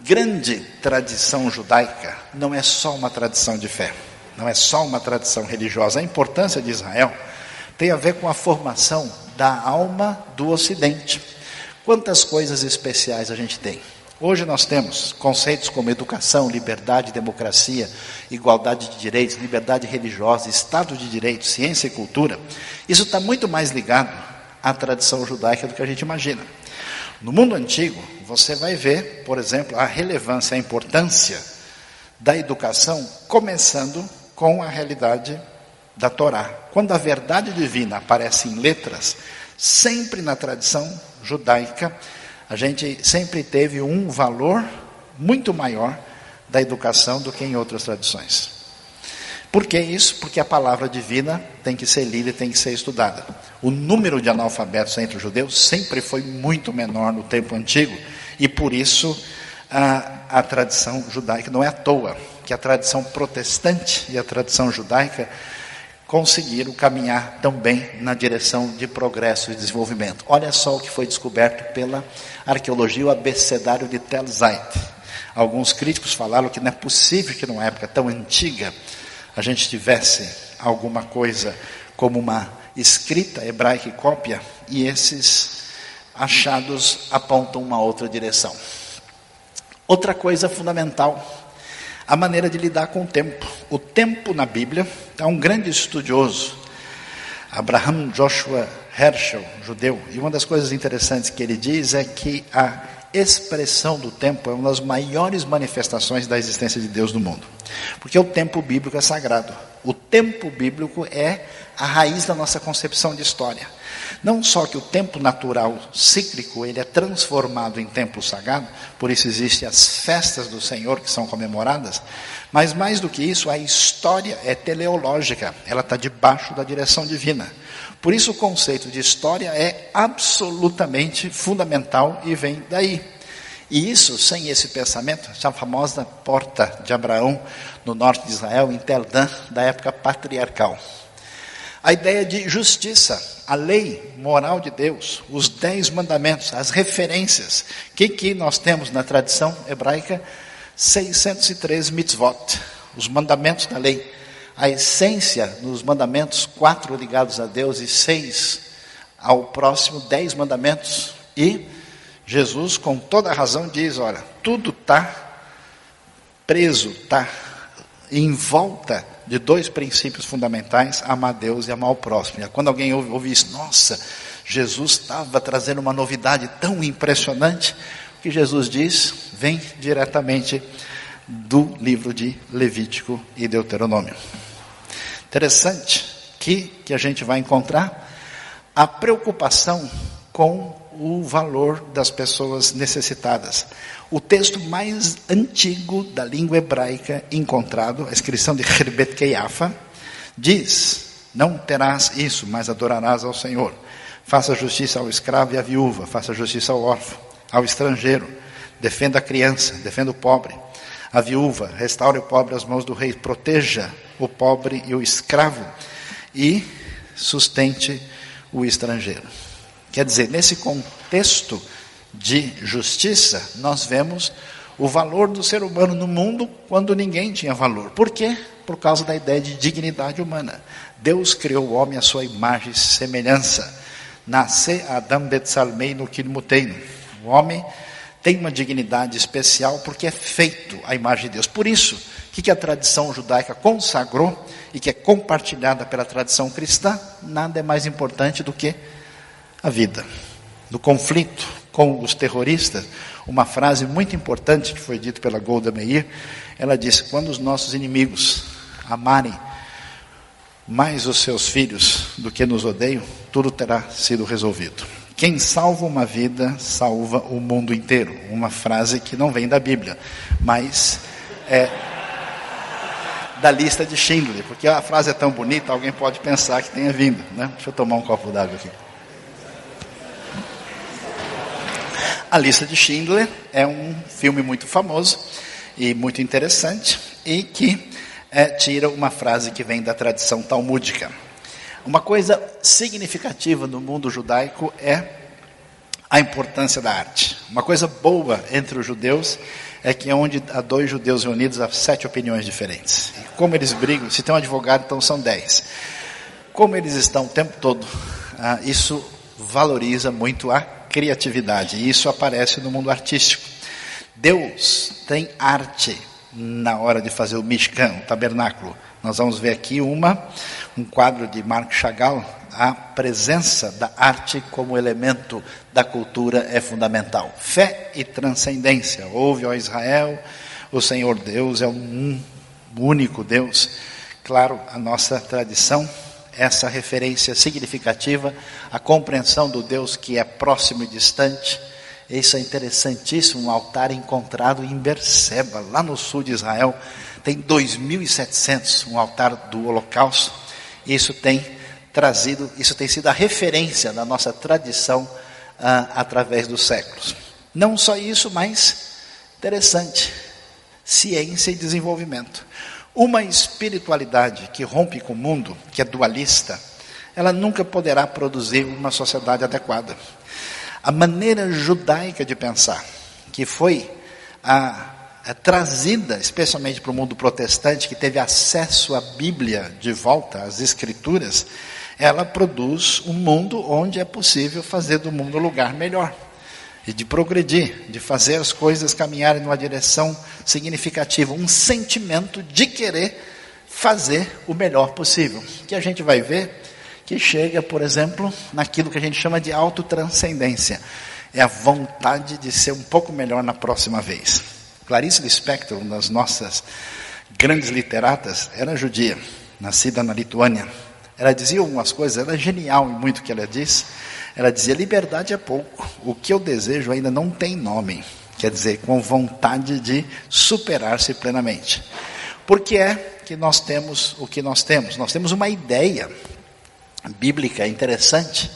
grande tradição judaica não é só uma tradição de fé, não é só uma tradição religiosa. A importância de Israel tem a ver com a formação da alma do Ocidente. Quantas coisas especiais a gente tem? Hoje nós temos conceitos como educação, liberdade, democracia, igualdade de direitos, liberdade religiosa, Estado de Direito, ciência e cultura. Isso está muito mais ligado à tradição judaica do que a gente imagina. No mundo antigo, você vai ver, por exemplo, a relevância, a importância da educação, começando com a realidade da Torá. Quando a verdade divina aparece em letras, sempre na tradição judaica, a gente sempre teve um valor muito maior da educação do que em outras tradições. Por que isso? Porque a palavra divina tem que ser lida e tem que ser estudada. O número de analfabetos entre os judeus sempre foi muito menor no tempo antigo, e por isso a, a tradição judaica não é à toa que a tradição protestante e a tradição judaica conseguiram caminhar também na direção de progresso e desenvolvimento. Olha só o que foi descoberto pela arqueologia, o abecedário de Tel Zait. Alguns críticos falaram que não é possível que numa época tão antiga a gente tivesse alguma coisa como uma escrita hebraica e cópia, e esses achados apontam uma outra direção. Outra coisa fundamental a maneira de lidar com o tempo. O tempo na Bíblia, é um grande estudioso, Abraham Joshua Herschel, judeu, e uma das coisas interessantes que ele diz é que a expressão do tempo é uma das maiores manifestações da existência de Deus no mundo. Porque o tempo bíblico é sagrado. O tempo bíblico é a raiz da nossa concepção de história. Não só que o tempo natural cíclico ele é transformado em tempo sagrado, por isso existem as festas do Senhor que são comemoradas, mas mais do que isso, a história é teleológica, ela está debaixo da direção divina. Por isso o conceito de história é absolutamente fundamental e vem daí. E isso, sem esse pensamento, a famosa porta de Abraão no norte de Israel, em Tel Dan, da época patriarcal. A ideia de justiça, a lei moral de Deus, os dez mandamentos, as referências. O que, que nós temos na tradição hebraica? 603 mitzvot, os mandamentos da lei. A essência nos mandamentos, quatro ligados a Deus e seis ao próximo, dez mandamentos. E Jesus, com toda razão, diz: olha, tudo está preso, está em volta de dois princípios fundamentais: amar Deus e amar o próximo. E quando alguém ouve, ouve isso, nossa, Jesus estava trazendo uma novidade tão impressionante, que Jesus diz vem diretamente do livro de Levítico e Deuteronômio. Interessante que, que a gente vai encontrar a preocupação com o valor das pessoas necessitadas. O texto mais antigo da língua hebraica encontrado, a inscrição de Herbet Keiafa, diz: Não terás isso, mas adorarás ao Senhor. Faça justiça ao escravo e à viúva, faça justiça ao órfão, ao estrangeiro, defenda a criança, defenda o pobre, a viúva, restaure o pobre às mãos do rei, proteja o pobre e o escravo e sustente o estrangeiro. Quer dizer, nesse contexto de justiça, nós vemos o valor do ser humano no mundo quando ninguém tinha valor. Por quê? Por causa da ideia de dignidade humana. Deus criou o homem à sua imagem e semelhança. Nasce Adam Betzalmei no Kilmuteino. O homem tem uma dignidade especial porque é feito à imagem de Deus. Por isso, o que a tradição judaica consagrou e que é compartilhada pela tradição cristã, nada é mais importante do que a vida. No conflito com os terroristas, uma frase muito importante que foi dita pela Golda Meir, ela disse: quando os nossos inimigos amarem mais os seus filhos do que nos odeiam, tudo terá sido resolvido. Quem salva uma vida, salva o mundo inteiro. Uma frase que não vem da Bíblia, mas é da lista de Schindler, porque a frase é tão bonita, alguém pode pensar que tenha vindo. Né? Deixa eu tomar um copo d'água aqui. A Lista de Schindler é um filme muito famoso e muito interessante e que é, tira uma frase que vem da tradição talmúdica. Uma coisa significativa no mundo judaico é a importância da arte. Uma coisa boa entre os judeus é que onde há dois judeus reunidos há sete opiniões diferentes. E como eles brigam, se tem um advogado, então são dez. Como eles estão o tempo todo, ah, isso valoriza muito a criatividade. E isso aparece no mundo artístico. Deus tem arte na hora de fazer o Mishkan, o tabernáculo. Nós vamos ver aqui uma, um quadro de Marc Chagall. A presença da arte como elemento da cultura é fundamental. Fé e transcendência. Ouve, ó Israel, o Senhor Deus é um único Deus. claro, a nossa tradição, essa referência significativa, a compreensão do Deus que é próximo e distante. Isso é interessantíssimo, um altar encontrado em Berseba, lá no sul de Israel. Tem 2.700, um altar do holocausto. Isso tem trazido, isso tem sido a referência da nossa tradição ah, através dos séculos. Não só isso, mas interessante, ciência e desenvolvimento. Uma espiritualidade que rompe com o mundo, que é dualista, ela nunca poderá produzir uma sociedade adequada. A maneira judaica de pensar, que foi a, a trazida especialmente para o mundo protestante, que teve acesso à Bíblia de volta, às Escrituras, ela produz um mundo onde é possível fazer do mundo um lugar melhor. E de progredir, de fazer as coisas caminharem numa direção significativa, um sentimento de querer fazer o melhor possível. Que a gente vai ver que chega, por exemplo, naquilo que a gente chama de autotranscendência. É a vontade de ser um pouco melhor na próxima vez. Clarice Lispector, uma das nossas grandes literatas, era judia, nascida na Lituânia ela dizia algumas coisas, ela é genial em muito que ela diz. Ela dizia: liberdade é pouco, o que eu desejo ainda não tem nome. Quer dizer, com vontade de superar-se plenamente. Porque é que nós temos o que nós temos? Nós temos uma ideia bíblica interessante,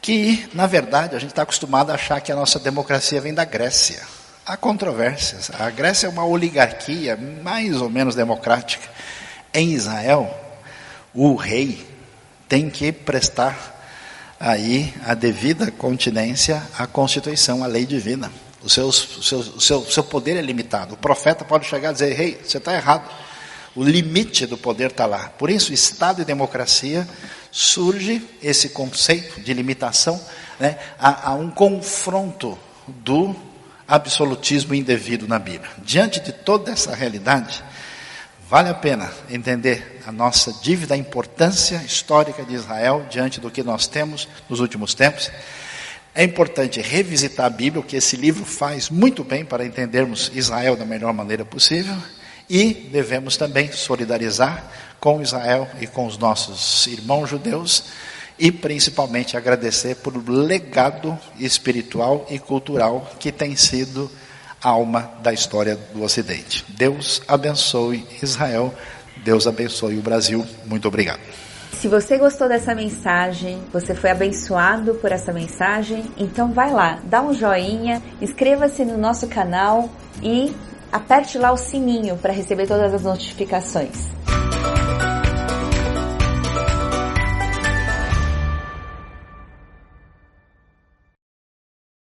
que, na verdade, a gente está acostumado a achar que a nossa democracia vem da Grécia. Há controvérsias. A Grécia é uma oligarquia mais ou menos democrática. Em Israel, o rei tem que prestar aí a devida continência à Constituição, à lei divina. O, seus, o, seu, o seu, seu poder é limitado. O profeta pode chegar e dizer: Rei, você está errado. O limite do poder está lá. Por isso, Estado e democracia surge esse conceito de limitação, né, a, a um confronto do absolutismo indevido na Bíblia. Diante de toda essa realidade, Vale a pena entender a nossa dívida, a importância histórica de Israel diante do que nós temos nos últimos tempos. É importante revisitar a Bíblia, o que esse livro faz muito bem para entendermos Israel da melhor maneira possível. E devemos também solidarizar com Israel e com os nossos irmãos judeus e principalmente agradecer por legado espiritual e cultural que tem sido alma da história do Ocidente. Deus abençoe Israel, Deus abençoe o Brasil. Muito obrigado. Se você gostou dessa mensagem, você foi abençoado por essa mensagem, então vai lá, dá um joinha, inscreva-se no nosso canal e aperte lá o sininho para receber todas as notificações.